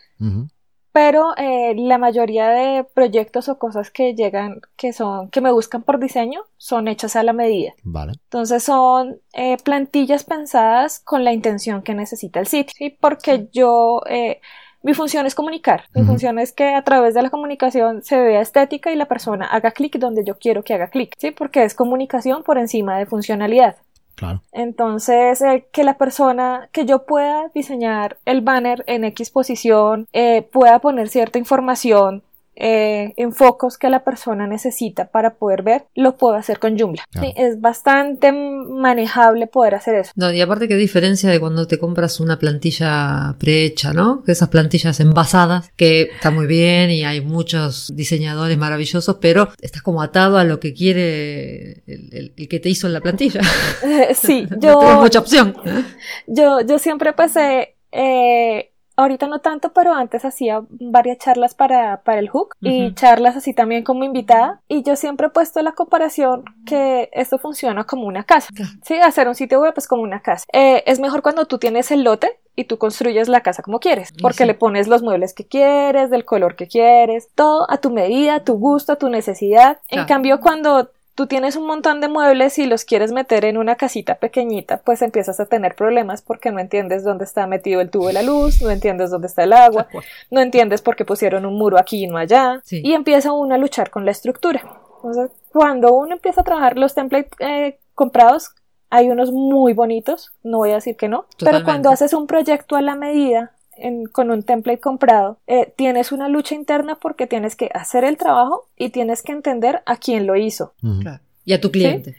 pero eh, la mayoría de proyectos o cosas que llegan, que son, que me buscan por diseño, son hechas a la medida. Vale. Entonces son eh, plantillas pensadas con la intención que necesita el sitio, ¿sí? Porque yo, eh, mi función es comunicar, mi función es que a través de la comunicación se vea estética y la persona haga clic donde yo quiero que haga clic, ¿sí? Porque es comunicación por encima de funcionalidad. Claro. Entonces, eh, que la persona, que yo pueda diseñar el banner en X posición, eh, pueda poner cierta información eh, en focos que la persona necesita para poder ver, lo puedo hacer con Joomla. Claro. Sí, es bastante manejable poder hacer eso. No, y aparte qué diferencia de cuando te compras una plantilla prehecha, ¿no? Que esas plantillas envasadas, que está muy bien y hay muchos diseñadores maravillosos, pero estás como atado a lo que quiere el, el- el que te hizo en la plantilla. sí, No yo, mucha opción. yo, yo siempre pasé, eh, ahorita no tanto, pero antes hacía varias charlas para, para el Hook y charlas así también como invitada. Y yo siempre he puesto la comparación que esto funciona como una casa. Sí, hacer un sitio web es como una casa. Eh, es mejor cuando tú tienes el lote y tú construyes la casa como quieres, porque sí. le pones los muebles que quieres, del color que quieres, todo a tu medida, a tu gusto, a tu necesidad. En cambio, cuando tú tienes un montón de muebles y los quieres meter en una casita pequeñita, pues empiezas a tener problemas porque no entiendes dónde está metido el tubo de la luz, no entiendes dónde está el agua, no entiendes por qué pusieron un muro aquí y no allá, Sí. y empieza uno a luchar con la estructura. Entonces, cuando uno empieza a trabajar los templates eh, comprados, hay unos muy bonitos, no voy a decir que no, pero cuando haces un proyecto a la medida, en- con un template comprado, eh, tienes una lucha interna porque tienes que hacer el trabajo y tienes que entender a quién lo hizo. Claro. Y a tu cliente.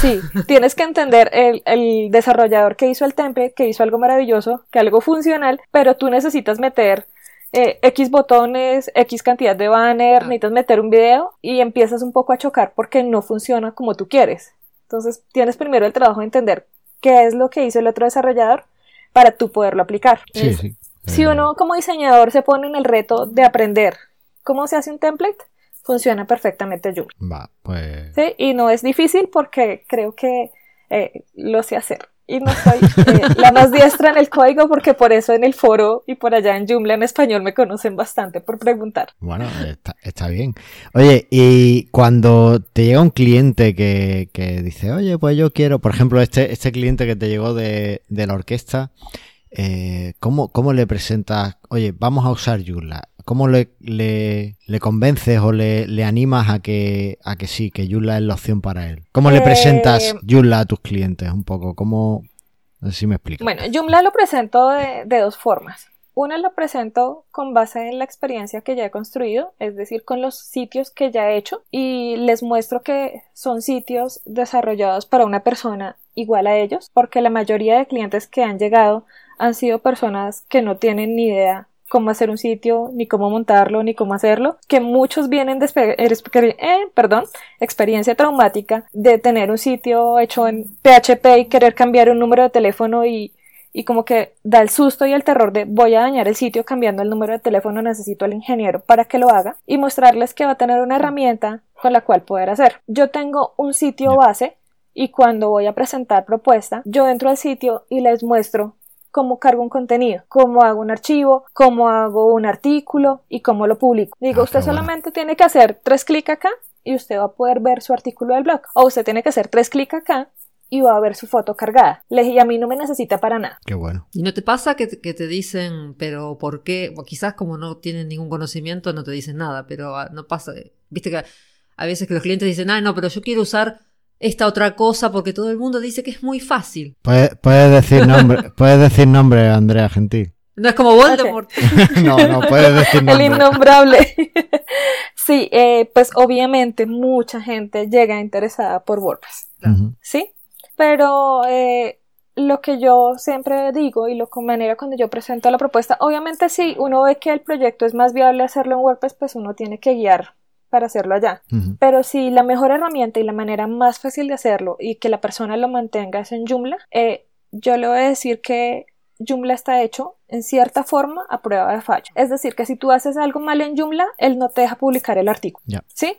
Sí, tienes que entender el, el desarrollador que hizo el template, que hizo algo maravilloso, que algo funcional, pero tú necesitas meter eh, X botones, X cantidad de banner, Ah. necesitas meter un video y empiezas un poco a chocar porque no funciona como tú quieres. Entonces tienes primero el trabajo de entender qué es lo que hizo el otro desarrollador para tú poderlo aplicar. Sí, Es- sí. Si Eh, uno como diseñador se pone en el reto de aprender cómo se hace un template, funciona perfectamente Joomla. Va, pues. ¿sí? Y no es difícil porque creo que eh, lo sé hacer. y no soy eh, la más diestra en el código porque por eso en el foro y por allá en Joomla en español me conocen bastante por preguntar. Bueno, está, bien. Oye, y cuando te llega un cliente que, dice, oye, pues yo quiero, por ejemplo, este, este cliente que te llegó de, de la orquesta, eh, ¿cómo, ¿cómo, le presentas, oye, vamos a usar Joomla? ¿Cómo le, le, convences o le, le, animas a que, a que sí, que Joomla es la opción para él? ¿Cómo le presentas eh, Joomla a tus clientes un poco? ¿Cómo, si me explico. Bueno, Joomla lo presento de, de dos formas. Una lo presento con base en la experiencia que ya he construido, es decir, con los sitios que ya he hecho y les muestro que son sitios desarrollados para una persona igual a ellos, porque la mayoría de clientes que han llegado han sido personas que no tienen ni idea cómo hacer un sitio, ni cómo montarlo, ni cómo hacerlo, que muchos vienen de eh, perdón, experiencia traumática de tener un sitio hecho en PHP y querer cambiar un número de teléfono y, y como que da el susto y el terror de voy a dañar el sitio cambiando el número de teléfono, necesito al ingeniero para que lo haga y mostrarles que va a tener una herramienta con la cual poder hacer. Yo tengo un sitio base y cuando voy a presentar propuesta, yo entro al sitio y les muestro cómo cargo un contenido, cómo hago un archivo, cómo hago un artículo y cómo lo publico. Digo, ah, usted solamente tiene que hacer tres clics acá y usted va a poder ver su artículo del blog. O usted tiene que hacer tres clics acá y va a ver su foto cargada. Le dije, a mí no me necesita para nada. Qué bueno. ¿Y no te pasa que, te dicen, pero por qué? O quizás como no tienen ningún conocimiento no te dicen nada, pero ah, no pasa. Viste que a veces que los clientes dicen, ah, no, pero yo quiero usar esta otra cosa porque todo el mundo dice que es muy fácil. Puedes, decir nombre, puedes decir nombre, Andrea Gentil. No es como Voldemort. no, no puedes decir nombre. El innombrable. sí, eh, pues obviamente mucha gente llega interesada por WordPress. ¿Sí? Pero eh, lo que yo siempre digo y lo que manera cuando yo presento la propuesta, obviamente si uno ve que el proyecto es más viable hacerlo en WordPress, pues uno tiene que guiar para hacerlo allá. Pero si la mejor herramienta y la manera más fácil de hacerlo y que la persona lo mantenga es en Joomla, eh, yo le voy a decir que Joomla está hecho en cierta forma a prueba de fallo. Es decir, que si tú haces algo mal en Joomla, él no te deja publicar el artículo. ¿Sí?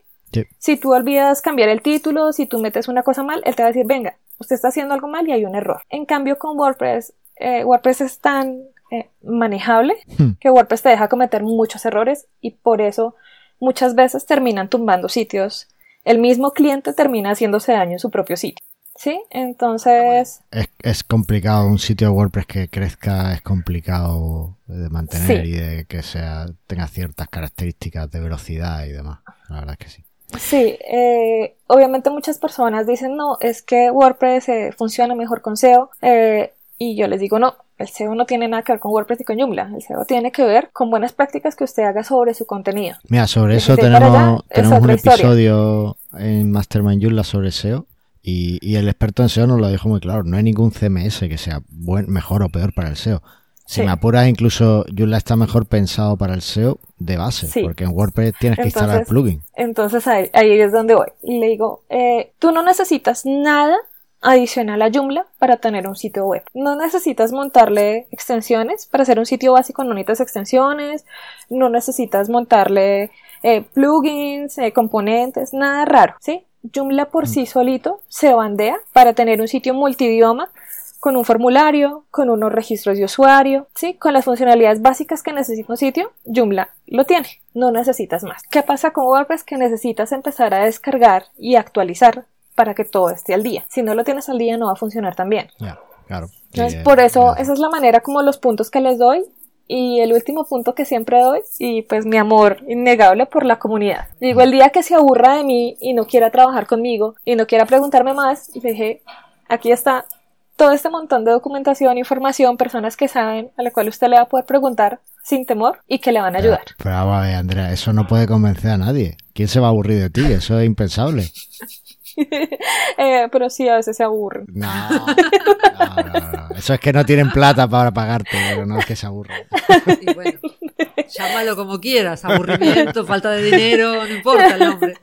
Si tú olvidas cambiar el título, si tú metes una cosa mal, él te va a decir, venga, usted está haciendo algo mal y hay un error. En cambio, con WordPress, eh, WordPress es tan eh, manejable hmm. que WordPress te deja cometer muchos errores y por eso muchas veces terminan tumbando sitios. El mismo cliente termina haciéndose daño en su propio sitio. ¿Sí? Entonces... Es, complicado, un sitio de WordPress que crezca es complicado de mantener y de que sea, tenga ciertas características de velocidad y demás. La verdad es que sí. Sí, eh, obviamente muchas personas dicen, no, es que WordPress eh, funciona mejor con SEO. Eh, y yo les digo, no, el SEO no tiene nada que ver con WordPress y con Joomla. El SEO tiene que ver con buenas prácticas que usted haga sobre su contenido. Mira, sobre eso tenemos, tenemos un episodio en Mastermind Joomla sobre SEO. Y, y, el experto en SEO nos lo dijo muy claro. No hay ningún CMS que sea buen, mejor o peor para el SEO. Si me apuras, incluso Joomla está mejor pensado para el SEO de base, porque en WordPress tienes que instalar plugin. Entonces ahí, ahí, es donde voy. Y le digo, eh, tú no necesitas nada adicional a Joomla para tener un sitio web. No necesitas montarle extensiones para hacer un sitio básico, no necesitas extensiones, no necesitas montarle eh, plugins, eh, componentes, nada raro, ¿sí? Joomla por sí solito se bandea para tener un sitio multidioma con un formulario, con unos registros de usuario, ¿sí? Con las funcionalidades básicas que necesita un sitio, Joomla lo tiene, no necesitas más. ¿Qué pasa con WordPress? Que necesitas empezar a descargar y actualizar para que todo esté al día. Si no lo tienes al día no va a funcionar tan bien. claro. Entonces, por eso, esa es la manera como los puntos que les doy. Y el último punto que siempre doy, y pues mi amor innegable por la comunidad. Digo, el día que se aburra de mí y no quiera trabajar conmigo y no quiera preguntarme más, le dije, aquí está todo este montón de documentación, información, personas que saben, a la cual usted le va a poder preguntar sin temor y que le van a ayudar. Pero, a ver, Andrea, eso no puede convencer a nadie. ¿Quién se va a aburrir de ti? Eso es impensable. Eh, pero sí, a veces se aburren. No, Eso es que no tienen plata para pagarte, pero no es que se aburren. bueno, llámalo como quieras, aburrimiento, falta de dinero, no importa el nombre.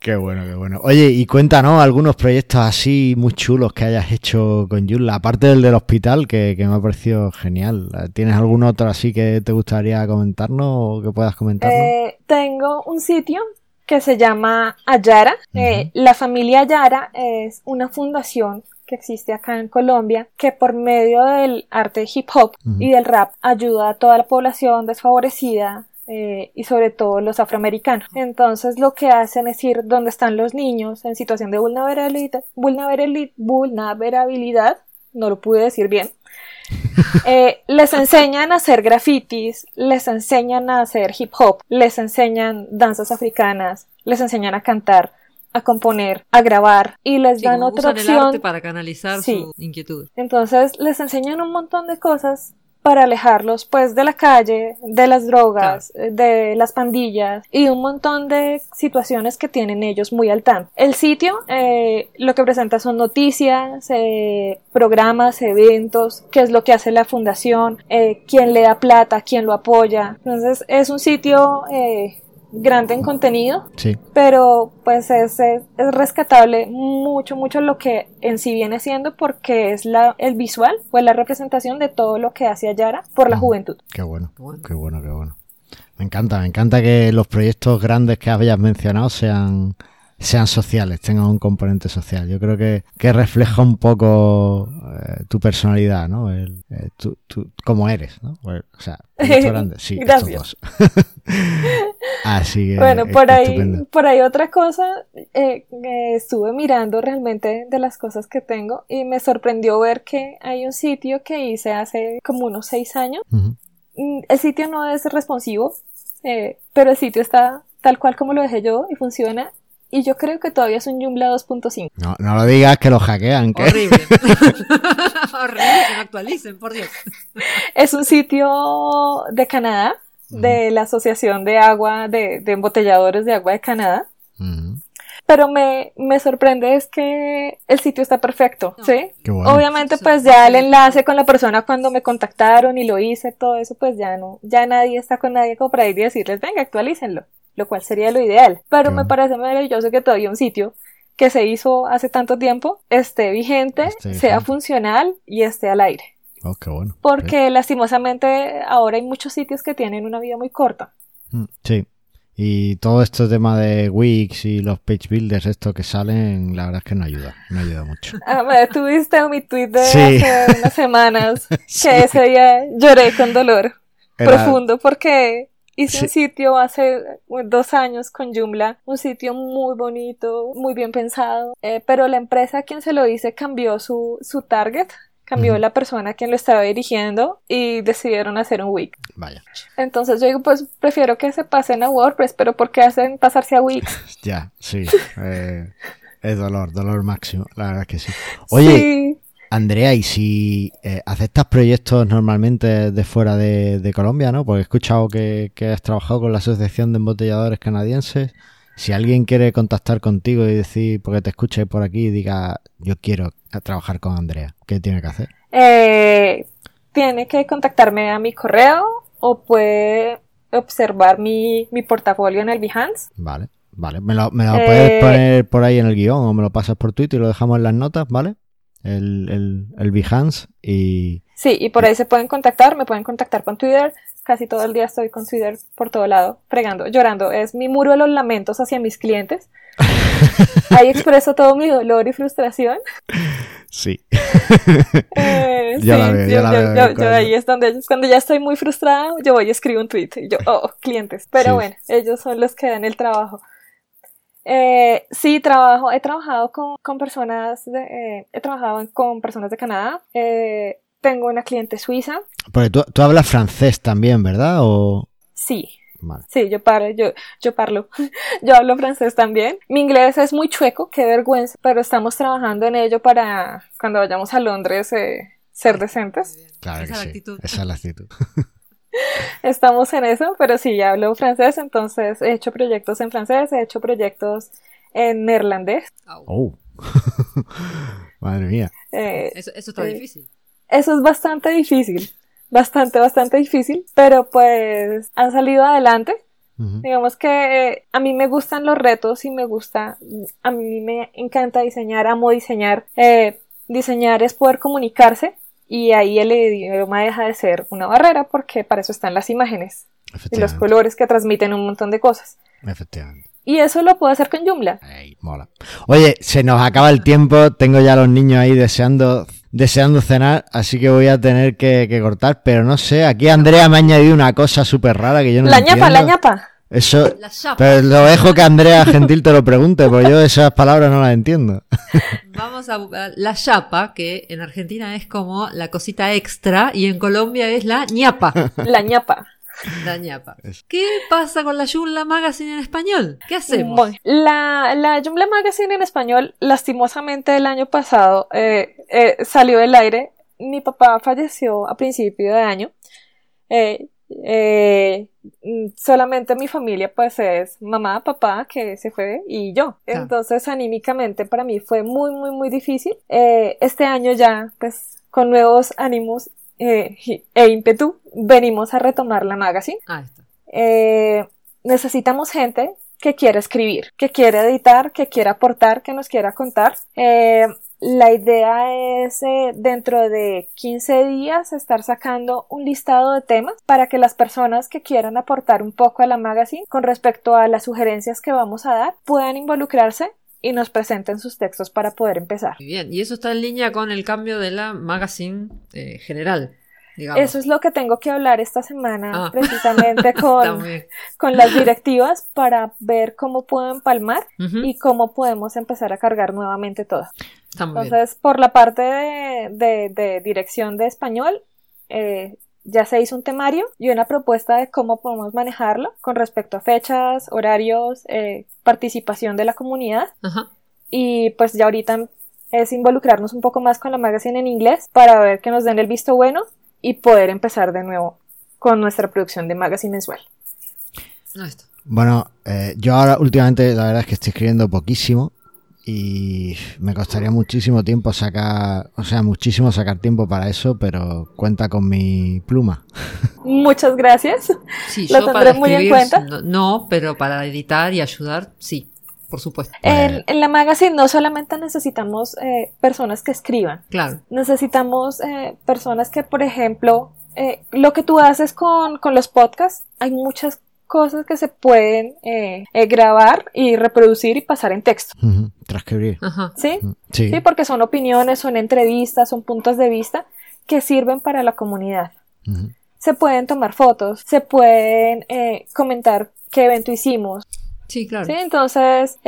Qué bueno, qué bueno. Oye, y cuéntanos algunos proyectos así muy chulos que hayas hecho con Yula, aparte del del hospital, que, me ha parecido genial. ¿Tienes algún otro así que te gustaría comentarnos o que puedas comentarnos? Eh, tengo un sitio que se llama Ayara. Eh, la familia Ayara es una fundación que existe acá en Colombia, que por medio del arte hip hop y del rap ayuda a toda la población desfavorecida eh, y sobre todo los afroamericanos. Entonces lo que hacen es ir donde están los niños en situación de vulnerabilidad, vulnerabilidad, no lo pude decir bien, eh, les enseñan a hacer grafitis, les enseñan a hacer hip hop, les enseñan danzas africanas, les enseñan a cantar, a componer, a grabar y les dan otra opción para canalizar su inquietud. Entonces les enseñan un montón de cosas para alejarlos pues de la calle, de las drogas, de las pandillas y un montón de situaciones que tienen ellos muy al tanto. El sitio eh, lo que presenta son noticias, eh, programas, eventos, qué es lo que hace la fundación, eh, quién le da plata, quién lo apoya. Entonces es un sitio grande en contenido, sí. pero pues es, es, rescatable mucho, mucho lo que en sí viene siendo porque es la, el visual o la representación de todo lo que hace Ayara por la juventud. Qué bueno, qué bueno, qué bueno. Me encanta, me encanta que los proyectos grandes que habías mencionado sean sean sociales, tengan un componente social. Yo creo que, que refleja un poco eh, tu personalidad, ¿no? El, eh, tu, tu, cómo eres, ¿no? Pues, o sea, grande, sí, Gracias. Así que, bueno, por ahí, por ahí otra cosa, eh, estuve mirando realmente de las cosas que tengo y me sorprendió ver que hay un sitio que hice hace como unos seis años. Mm, el sitio no es responsivo, eh, pero el sitio está tal cual como lo dejé yo y funciona y yo creo que todavía es un Joomla 2.5. No, no lo digas que lo hackean. ¿qué? Horrible. Horrible, que lo actualicen, por Dios. Es un sitio de Canadá, de la Asociación de Agua, de, de Embotelladores de Agua de Canadá. Pero me, me sorprende es que el sitio está perfecto, ¿sí? Obviamente pues ya el enlace con la persona cuando me contactaron y lo hice, todo eso pues ya no, ya nadie está con nadie como para ir y decirles, venga, actualícenlo lo cual sería lo ideal. Pero me parece maravilloso que todavía un sitio que se hizo hace tanto tiempo esté vigente, sea funcional y esté al aire. Oh, qué bueno. Porque lastimosamente ahora hay muchos sitios que tienen una vida muy corta. Mm, sí. Y todo este tema de Wix y los page builders, esto que salen, la verdad es que no ayuda, no ayuda mucho. Ah, tuviste mi tweet de hace unas semanas que ese día lloré con dolor profundo porque Hice un sitio hace dos años con Joomla, un sitio muy bonito, muy bien pensado, eh, pero la empresa a quien se lo hice cambió su, su target, cambió la persona a quien lo estaba dirigiendo y decidieron hacer un Wix. Vaya. Entonces yo digo, pues prefiero que se pasen a WordPress, pero ¿por qué hacen pasarse a Wix? ya, sí. Eh, es dolor, dolor máximo, la verdad que sí. Oye, Andrea, y si eh, aceptas proyectos normalmente de fuera de, Colombia, ¿no? Porque he escuchado que, has trabajado con la Asociación de Embotelladores Canadienses. Si alguien quiere contactar contigo y decir, porque te escuche por aquí y diga, yo quiero trabajar con Andrea, ¿qué tiene que hacer? Eh, tiene que contactarme a mi correo o puede observar mi, portafolio en el Behance. Vale, vale. Me lo, me lo puedes eh, poner por ahí en el guion o me lo pasas por Twitter y lo dejamos en las notas, ¿vale? El, el, el Behance y... Sí, y por ahí se pueden contactar, me pueden contactar con Twitter, casi todo el día estoy con Twitter por todo lado, fregando, llorando, es mi muro de los lamentos hacia mis clientes. ahí expreso todo mi dolor y frustración. Sí. Eh, ya la veo, ya la veo. Yo, ahí es donde cuando ya estoy muy frustrada, yo voy y escribo un tweet y yo, oh, clientes. Pero bueno, ellos son los que dan el trabajo. Eh, sí, trabajo, he trabajado con, personas, de, eh, he trabajado con personas de Canadá. Eh, tengo una cliente suiza. Porque tú, tú, hablas francés también, ¿verdad? ¿O... Sí. Sí, yo paro, yo, yo parlo. yo hablo francés también. Mi inglés es muy chueco, qué vergüenza, pero estamos trabajando en ello para cuando vayamos a Londres ser decentes. Claro Esa que sí. Esa es la actitud. Estamos en eso, pero sí, hablo francés, entonces he hecho proyectos en francés, he hecho proyectos en neerlandés. Oh, madre mía. Eh, eso, está eh, difícil. Eso es bastante difícil, bastante, bastante difícil, pero pues han salido adelante. Digamos que eh, a mí me gustan los retos y me gusta, a mí me encanta diseñar, amo diseñar. diseñar es poder comunicarse y ahí el idioma deja de ser una barrera porque para eso están las imágenes y los colores que transmiten un montón de cosas. Efectivamente. Y eso lo puedo hacer con Joomla. mola. Oye, se nos acaba el tiempo. Tengo ya a los niños ahí deseando deseando cenar, así que voy a tener que, cortar, pero no sé, aquí Andrea me ha añadido una cosa súper rara que yo no La ñapa, la ñapa. Eso, pero lo dejo que Andrea Gentil te lo pregunte, porque yo esas palabras no las entiendo. Vamos a la chapa, que en Argentina es como la cosita extra y en Colombia es la ñapa. La ñapa. La ñapa. ¿Qué pasa con la Joomla Magazine en español? ¿Qué hacemos? la, la Joomla Magazine en español, lastimosamente el año pasado eh, eh, salió del aire. Mi papá falleció a principio de año. Eh, eh, solamente mi familia pues es mamá, papá que se fue y yo. Entonces anímicamente para mí fue muy muy muy difícil. Eh, este año ya pues con nuevos ánimos eh, e ímpetu venimos a retomar la magazine. Ah, necesitamos gente que quiera escribir, que quiera editar, que quiera aportar, que nos quiera contar. La idea es eh, dentro de 15 días estar sacando un listado de temas para que las personas que quieran aportar un poco a la magazine con respecto a las sugerencias que vamos a dar puedan involucrarse y nos presenten sus textos para poder empezar. Muy bien, y eso está en línea con el cambio de la magazine eh, general. Eso es lo que tengo que hablar esta semana ah. precisamente con, con las directivas para ver cómo puedo empalmar y cómo podemos empezar a cargar nuevamente todo. Entonces, por la parte de, dirección de español, eh, ya se hizo un temario y una propuesta de cómo podemos manejarlo con respecto a fechas, horarios, eh, participación de la comunidad. Y pues ya ahorita es involucrarnos un poco más con la magazine en inglés para ver que nos den el visto bueno y poder empezar de nuevo con nuestra producción de magazine mensual. Bueno, eh, yo ahora últimamente la verdad es que estoy escribiendo poquísimo y me costaría muchísimo tiempo sacar, o sea, muchísimo sacar tiempo para eso, pero cuenta con mi pluma. Muchas gracias. Sí, Lo tendré muy en cuenta. No, pero para editar y ayudar, sí, por supuesto. En, la magazine no solamente necesitamos eh, personas que escriban. Claro. Necesitamos eh, personas que, por ejemplo, eh, lo que tú haces con, con los podcasts, hay muchas cosas que se pueden eh, eh, grabar y reproducir y pasar en texto. Transcribir. ¿Sí? ¿Sí? porque son opiniones, son entrevistas, son puntos de vista que sirven para la comunidad. Se pueden tomar fotos, se pueden eh, comentar qué evento hicimos. Sí, claro. ¿Sí? Entonces,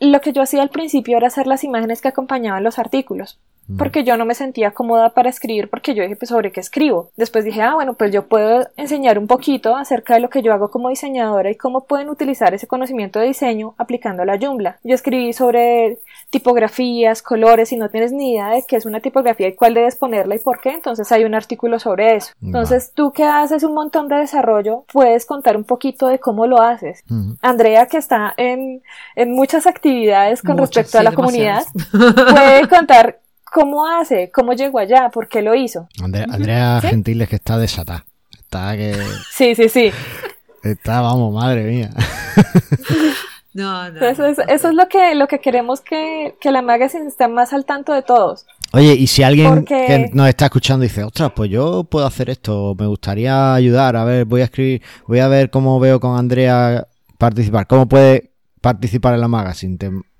lo que yo hacía al principio era hacer las imágenes que acompañaban los artículos porque yo no me sentía cómoda para escribir porque yo dije, pues sobre qué escribo. Después dije, ah, bueno, pues yo puedo enseñar un poquito acerca de lo que yo hago como diseñadora y cómo pueden utilizar ese conocimiento de diseño aplicando la Joomla. Yo escribí sobre tipografías, colores, y no tienes ni idea de qué es una tipografía y cuál debes ponerla y por qué, entonces hay un artículo sobre eso. Entonces, tú que haces un montón de desarrollo, puedes contar un poquito de cómo lo haces. Andrea, que está en, en muchas actividades con respecto a la comunidad, puede contar ¿Cómo hace? ¿Cómo llegó allá? ¿Por qué lo hizo? Andrea, Gentiles que está desatada. Está que... Sí, sí, sí. Está, vamos, madre mía. No, no. Eso es, eso es lo que, lo que queremos que, que la magazine esté más al tanto de todos. Oye, y si alguien que nos está escuchando dice, ostras, pues yo puedo hacer esto, me gustaría ayudar, a ver, voy a escribir, voy a ver cómo veo con Andrea participar, cómo puede participar en la magazine.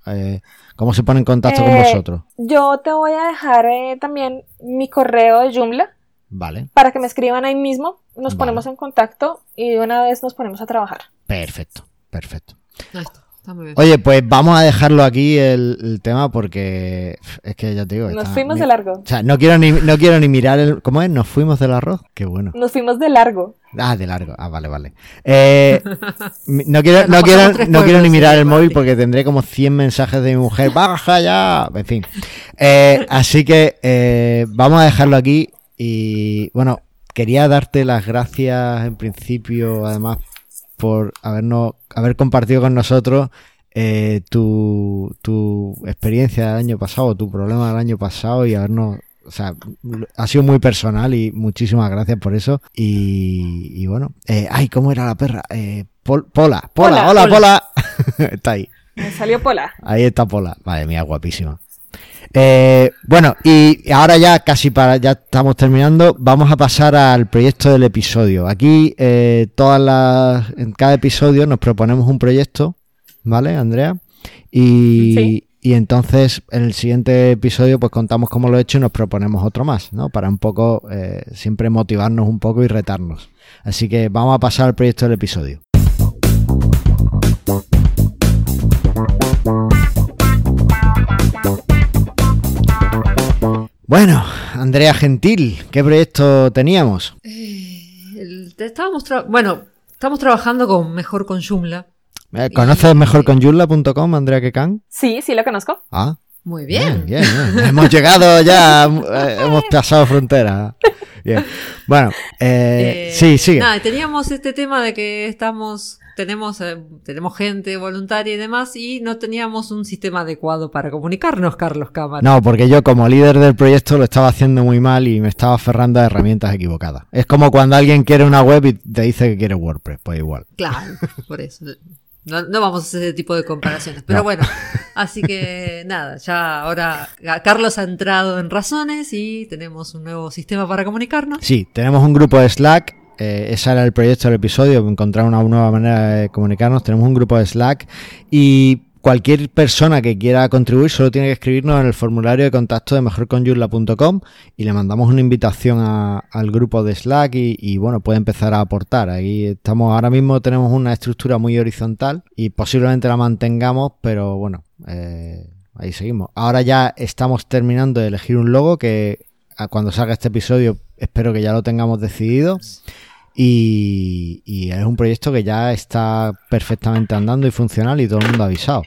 Eh, ¿Cómo se pone en contacto con eh, vosotros? Yo te voy a dejar eh, también mi correo de Joomla. Vale. Para que me escriban ahí mismo, nos ponemos en contacto y una vez nos ponemos a trabajar. Perfecto, perfecto. Oye, pues vamos a dejarlo aquí el, tema porque es que ya te digo. Nos fuimos de largo. O sea, no quiero ni, no quiero ni mirar el. ¿Cómo es? ¿Nos fuimos del arroz? Qué bueno. Nos fuimos de largo. Ah, de largo. Ah, vale, vale. Eh, no quiero, no quiero, no quiero ni mirar el móvil porque tendré como 100 mensajes de mi mujer. ¡Baja ya! En fin. Eh, así que eh, vamos a dejarlo aquí. Y bueno, quería darte las gracias en principio, además, por habernos, haber compartido con nosotros eh, tu, tu experiencia del año pasado, tu problema del año pasado y habernos, o sea, ha sido muy personal y muchísimas gracias por eso. Y, bueno, eh, ay, ¿cómo era la perra? Eh, Pola, Pola, hola, Pola. está ahí. Me salió Pola. Ahí está Pola. Madre mía, guapísima. Eh, bueno, y ahora ya casi para, ya estamos terminando, vamos a pasar al proyecto del episodio. Aquí, eh, todas las, en cada episodio nos proponemos un proyecto ¿vale, Andrea? Y, y entonces en el siguiente episodio pues contamos cómo lo he hecho y nos proponemos otro más, ¿no? Para un poco eh, siempre motivarnos un poco y retarnos. Así que vamos a pasar al proyecto del episodio. Bueno, Andrea Gentil, ¿qué proyecto teníamos? Eh, estábamos bueno, estamos trabajando con Mejor con Joomla ¿Conoces mejor con Joomla.com, Andrea Kekan? Sí, sí lo conozco. Ah. Muy bien. Bien, bien, hemos llegado ya, eh, hemos pasado fronteras. Bien. Bueno, eh, sí, sigue. Nada, teníamos este tema de que estamos, tenemos, tenemos gente voluntaria y demás, y no teníamos un sistema adecuado para comunicarnos, Carlos Cámara. No, porque yo como líder del proyecto lo estaba haciendo muy mal y me estaba aferrando a herramientas equivocadas. Es como cuando alguien quiere una web y te dice que quiere WordPress, pues igual. Claro, por eso. No, vamos a hacer ese tipo de comparaciones, pero bueno, así que nada, ya ahora Carlos ha entrado en razones y tenemos un nuevo sistema para comunicarnos. Sí, tenemos un grupo de Slack, eh, ese era el proyecto del episodio, encontrar una nueva manera de comunicarnos, tenemos un grupo de Slack y Cualquier persona que quiera contribuir solo tiene que escribirnos en el formulario de contacto de mejorconyurla.com y le mandamos una invitación al grupo de Slack y, bueno, puede empezar a aportar. Ahí estamos, ahora mismo tenemos una estructura muy horizontal y posiblemente la mantengamos, pero bueno, eh, ahí seguimos. Ahora ya estamos terminando de elegir un logo que cuando salga este episodio espero que ya lo tengamos decidido. Y, es un proyecto que ya está perfectamente andando y funcional y todo el mundo avisado.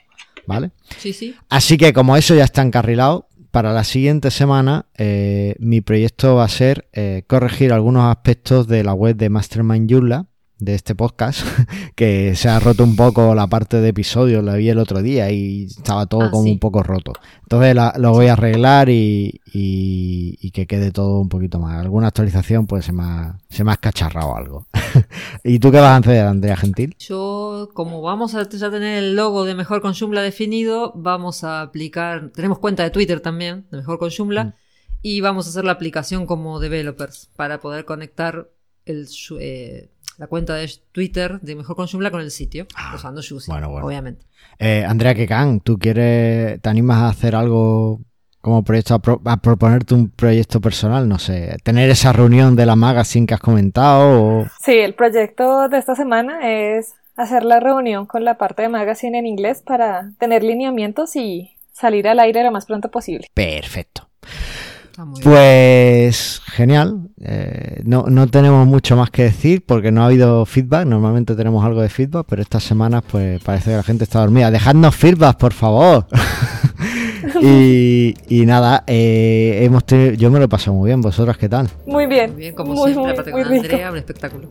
¿Vale? Sí, sí. Así que como eso ya está encarrilado, para la siguiente semana eh, mi proyecto va a ser eh, corregir algunos aspectos de la web de Mastermind Joomla de este podcast, que se ha roto un poco la parte de episodios, la vi el otro día y estaba todo ah, como un poco roto. Entonces lo voy a arreglar y, y, que quede todo un poquito más. Alguna actualización pues se me ha, se me ha escacharrado algo. ¿Y tú qué vas a hacer, Andrea Gentil? Yo, como vamos a ya tener el logo de Mejor con Joomla definido, vamos a aplicar, tenemos cuenta de Twitter también, de Mejor con Joomla, mm. y vamos a hacer la aplicación como developers para poder conectar el... Eh, la cuenta de Twitter de Mejor Consumla con el sitio, ah, usando Shusi, obviamente. Eh, Andrea Kekan, ¿tú quieres, te animas a hacer algo como proyecto, a, proponerte un proyecto personal? No sé, tener esa reunión de la magazine que has comentado. Sí, el proyecto de esta semana es hacer la reunión con la parte de magazine en inglés para tener lineamientos y salir al aire lo más pronto posible. Perfecto. Pues genial. Eh, no, no, tenemos mucho más que decir porque no ha habido feedback. Normalmente tenemos algo de feedback, pero estas semanas pues parece que la gente está dormida. Dejadnos feedback, por favor. y, y, nada, eh, hemos yo me lo he pasado muy bien. ¿Vosotras qué tal? Muy bien. Muy bien, como siempre, aparte con Andrea, un espectáculo.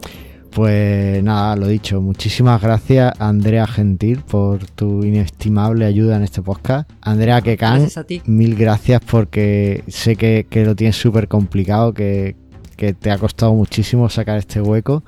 Pues nada, lo dicho, muchísimas gracias Andrea Gentil por tu inestimable ayuda en este podcast. Andrea Kekan, mil gracias porque sé que, que lo tienes súper complicado, que, que te ha costado muchísimo sacar este hueco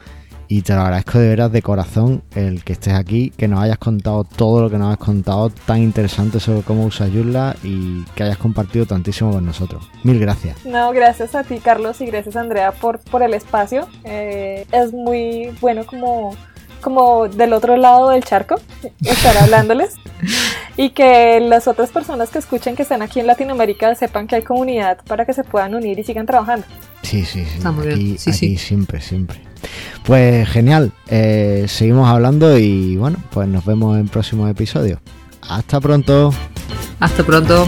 y te lo agradezco de veras de corazón el que estés aquí, que nos hayas contado todo lo que nos has contado, tan interesante sobre cómo usas Joomla y que hayas compartido tantísimo con nosotros. Mil gracias. No, gracias a ti Carlos y gracias Andrea por, por el espacio. Eh, es muy bueno como como del otro lado del charco, estar hablándoles y que las otras personas que escuchen que están aquí en Latinoamérica sepan que hay comunidad para que se puedan unir y sigan trabajando. Sí, sí, sí. Aquí, sí, siempre, siempre. Pues genial, eh, seguimos hablando y bueno, pues nos vemos en próximos episodios. Hasta pronto. Hasta pronto.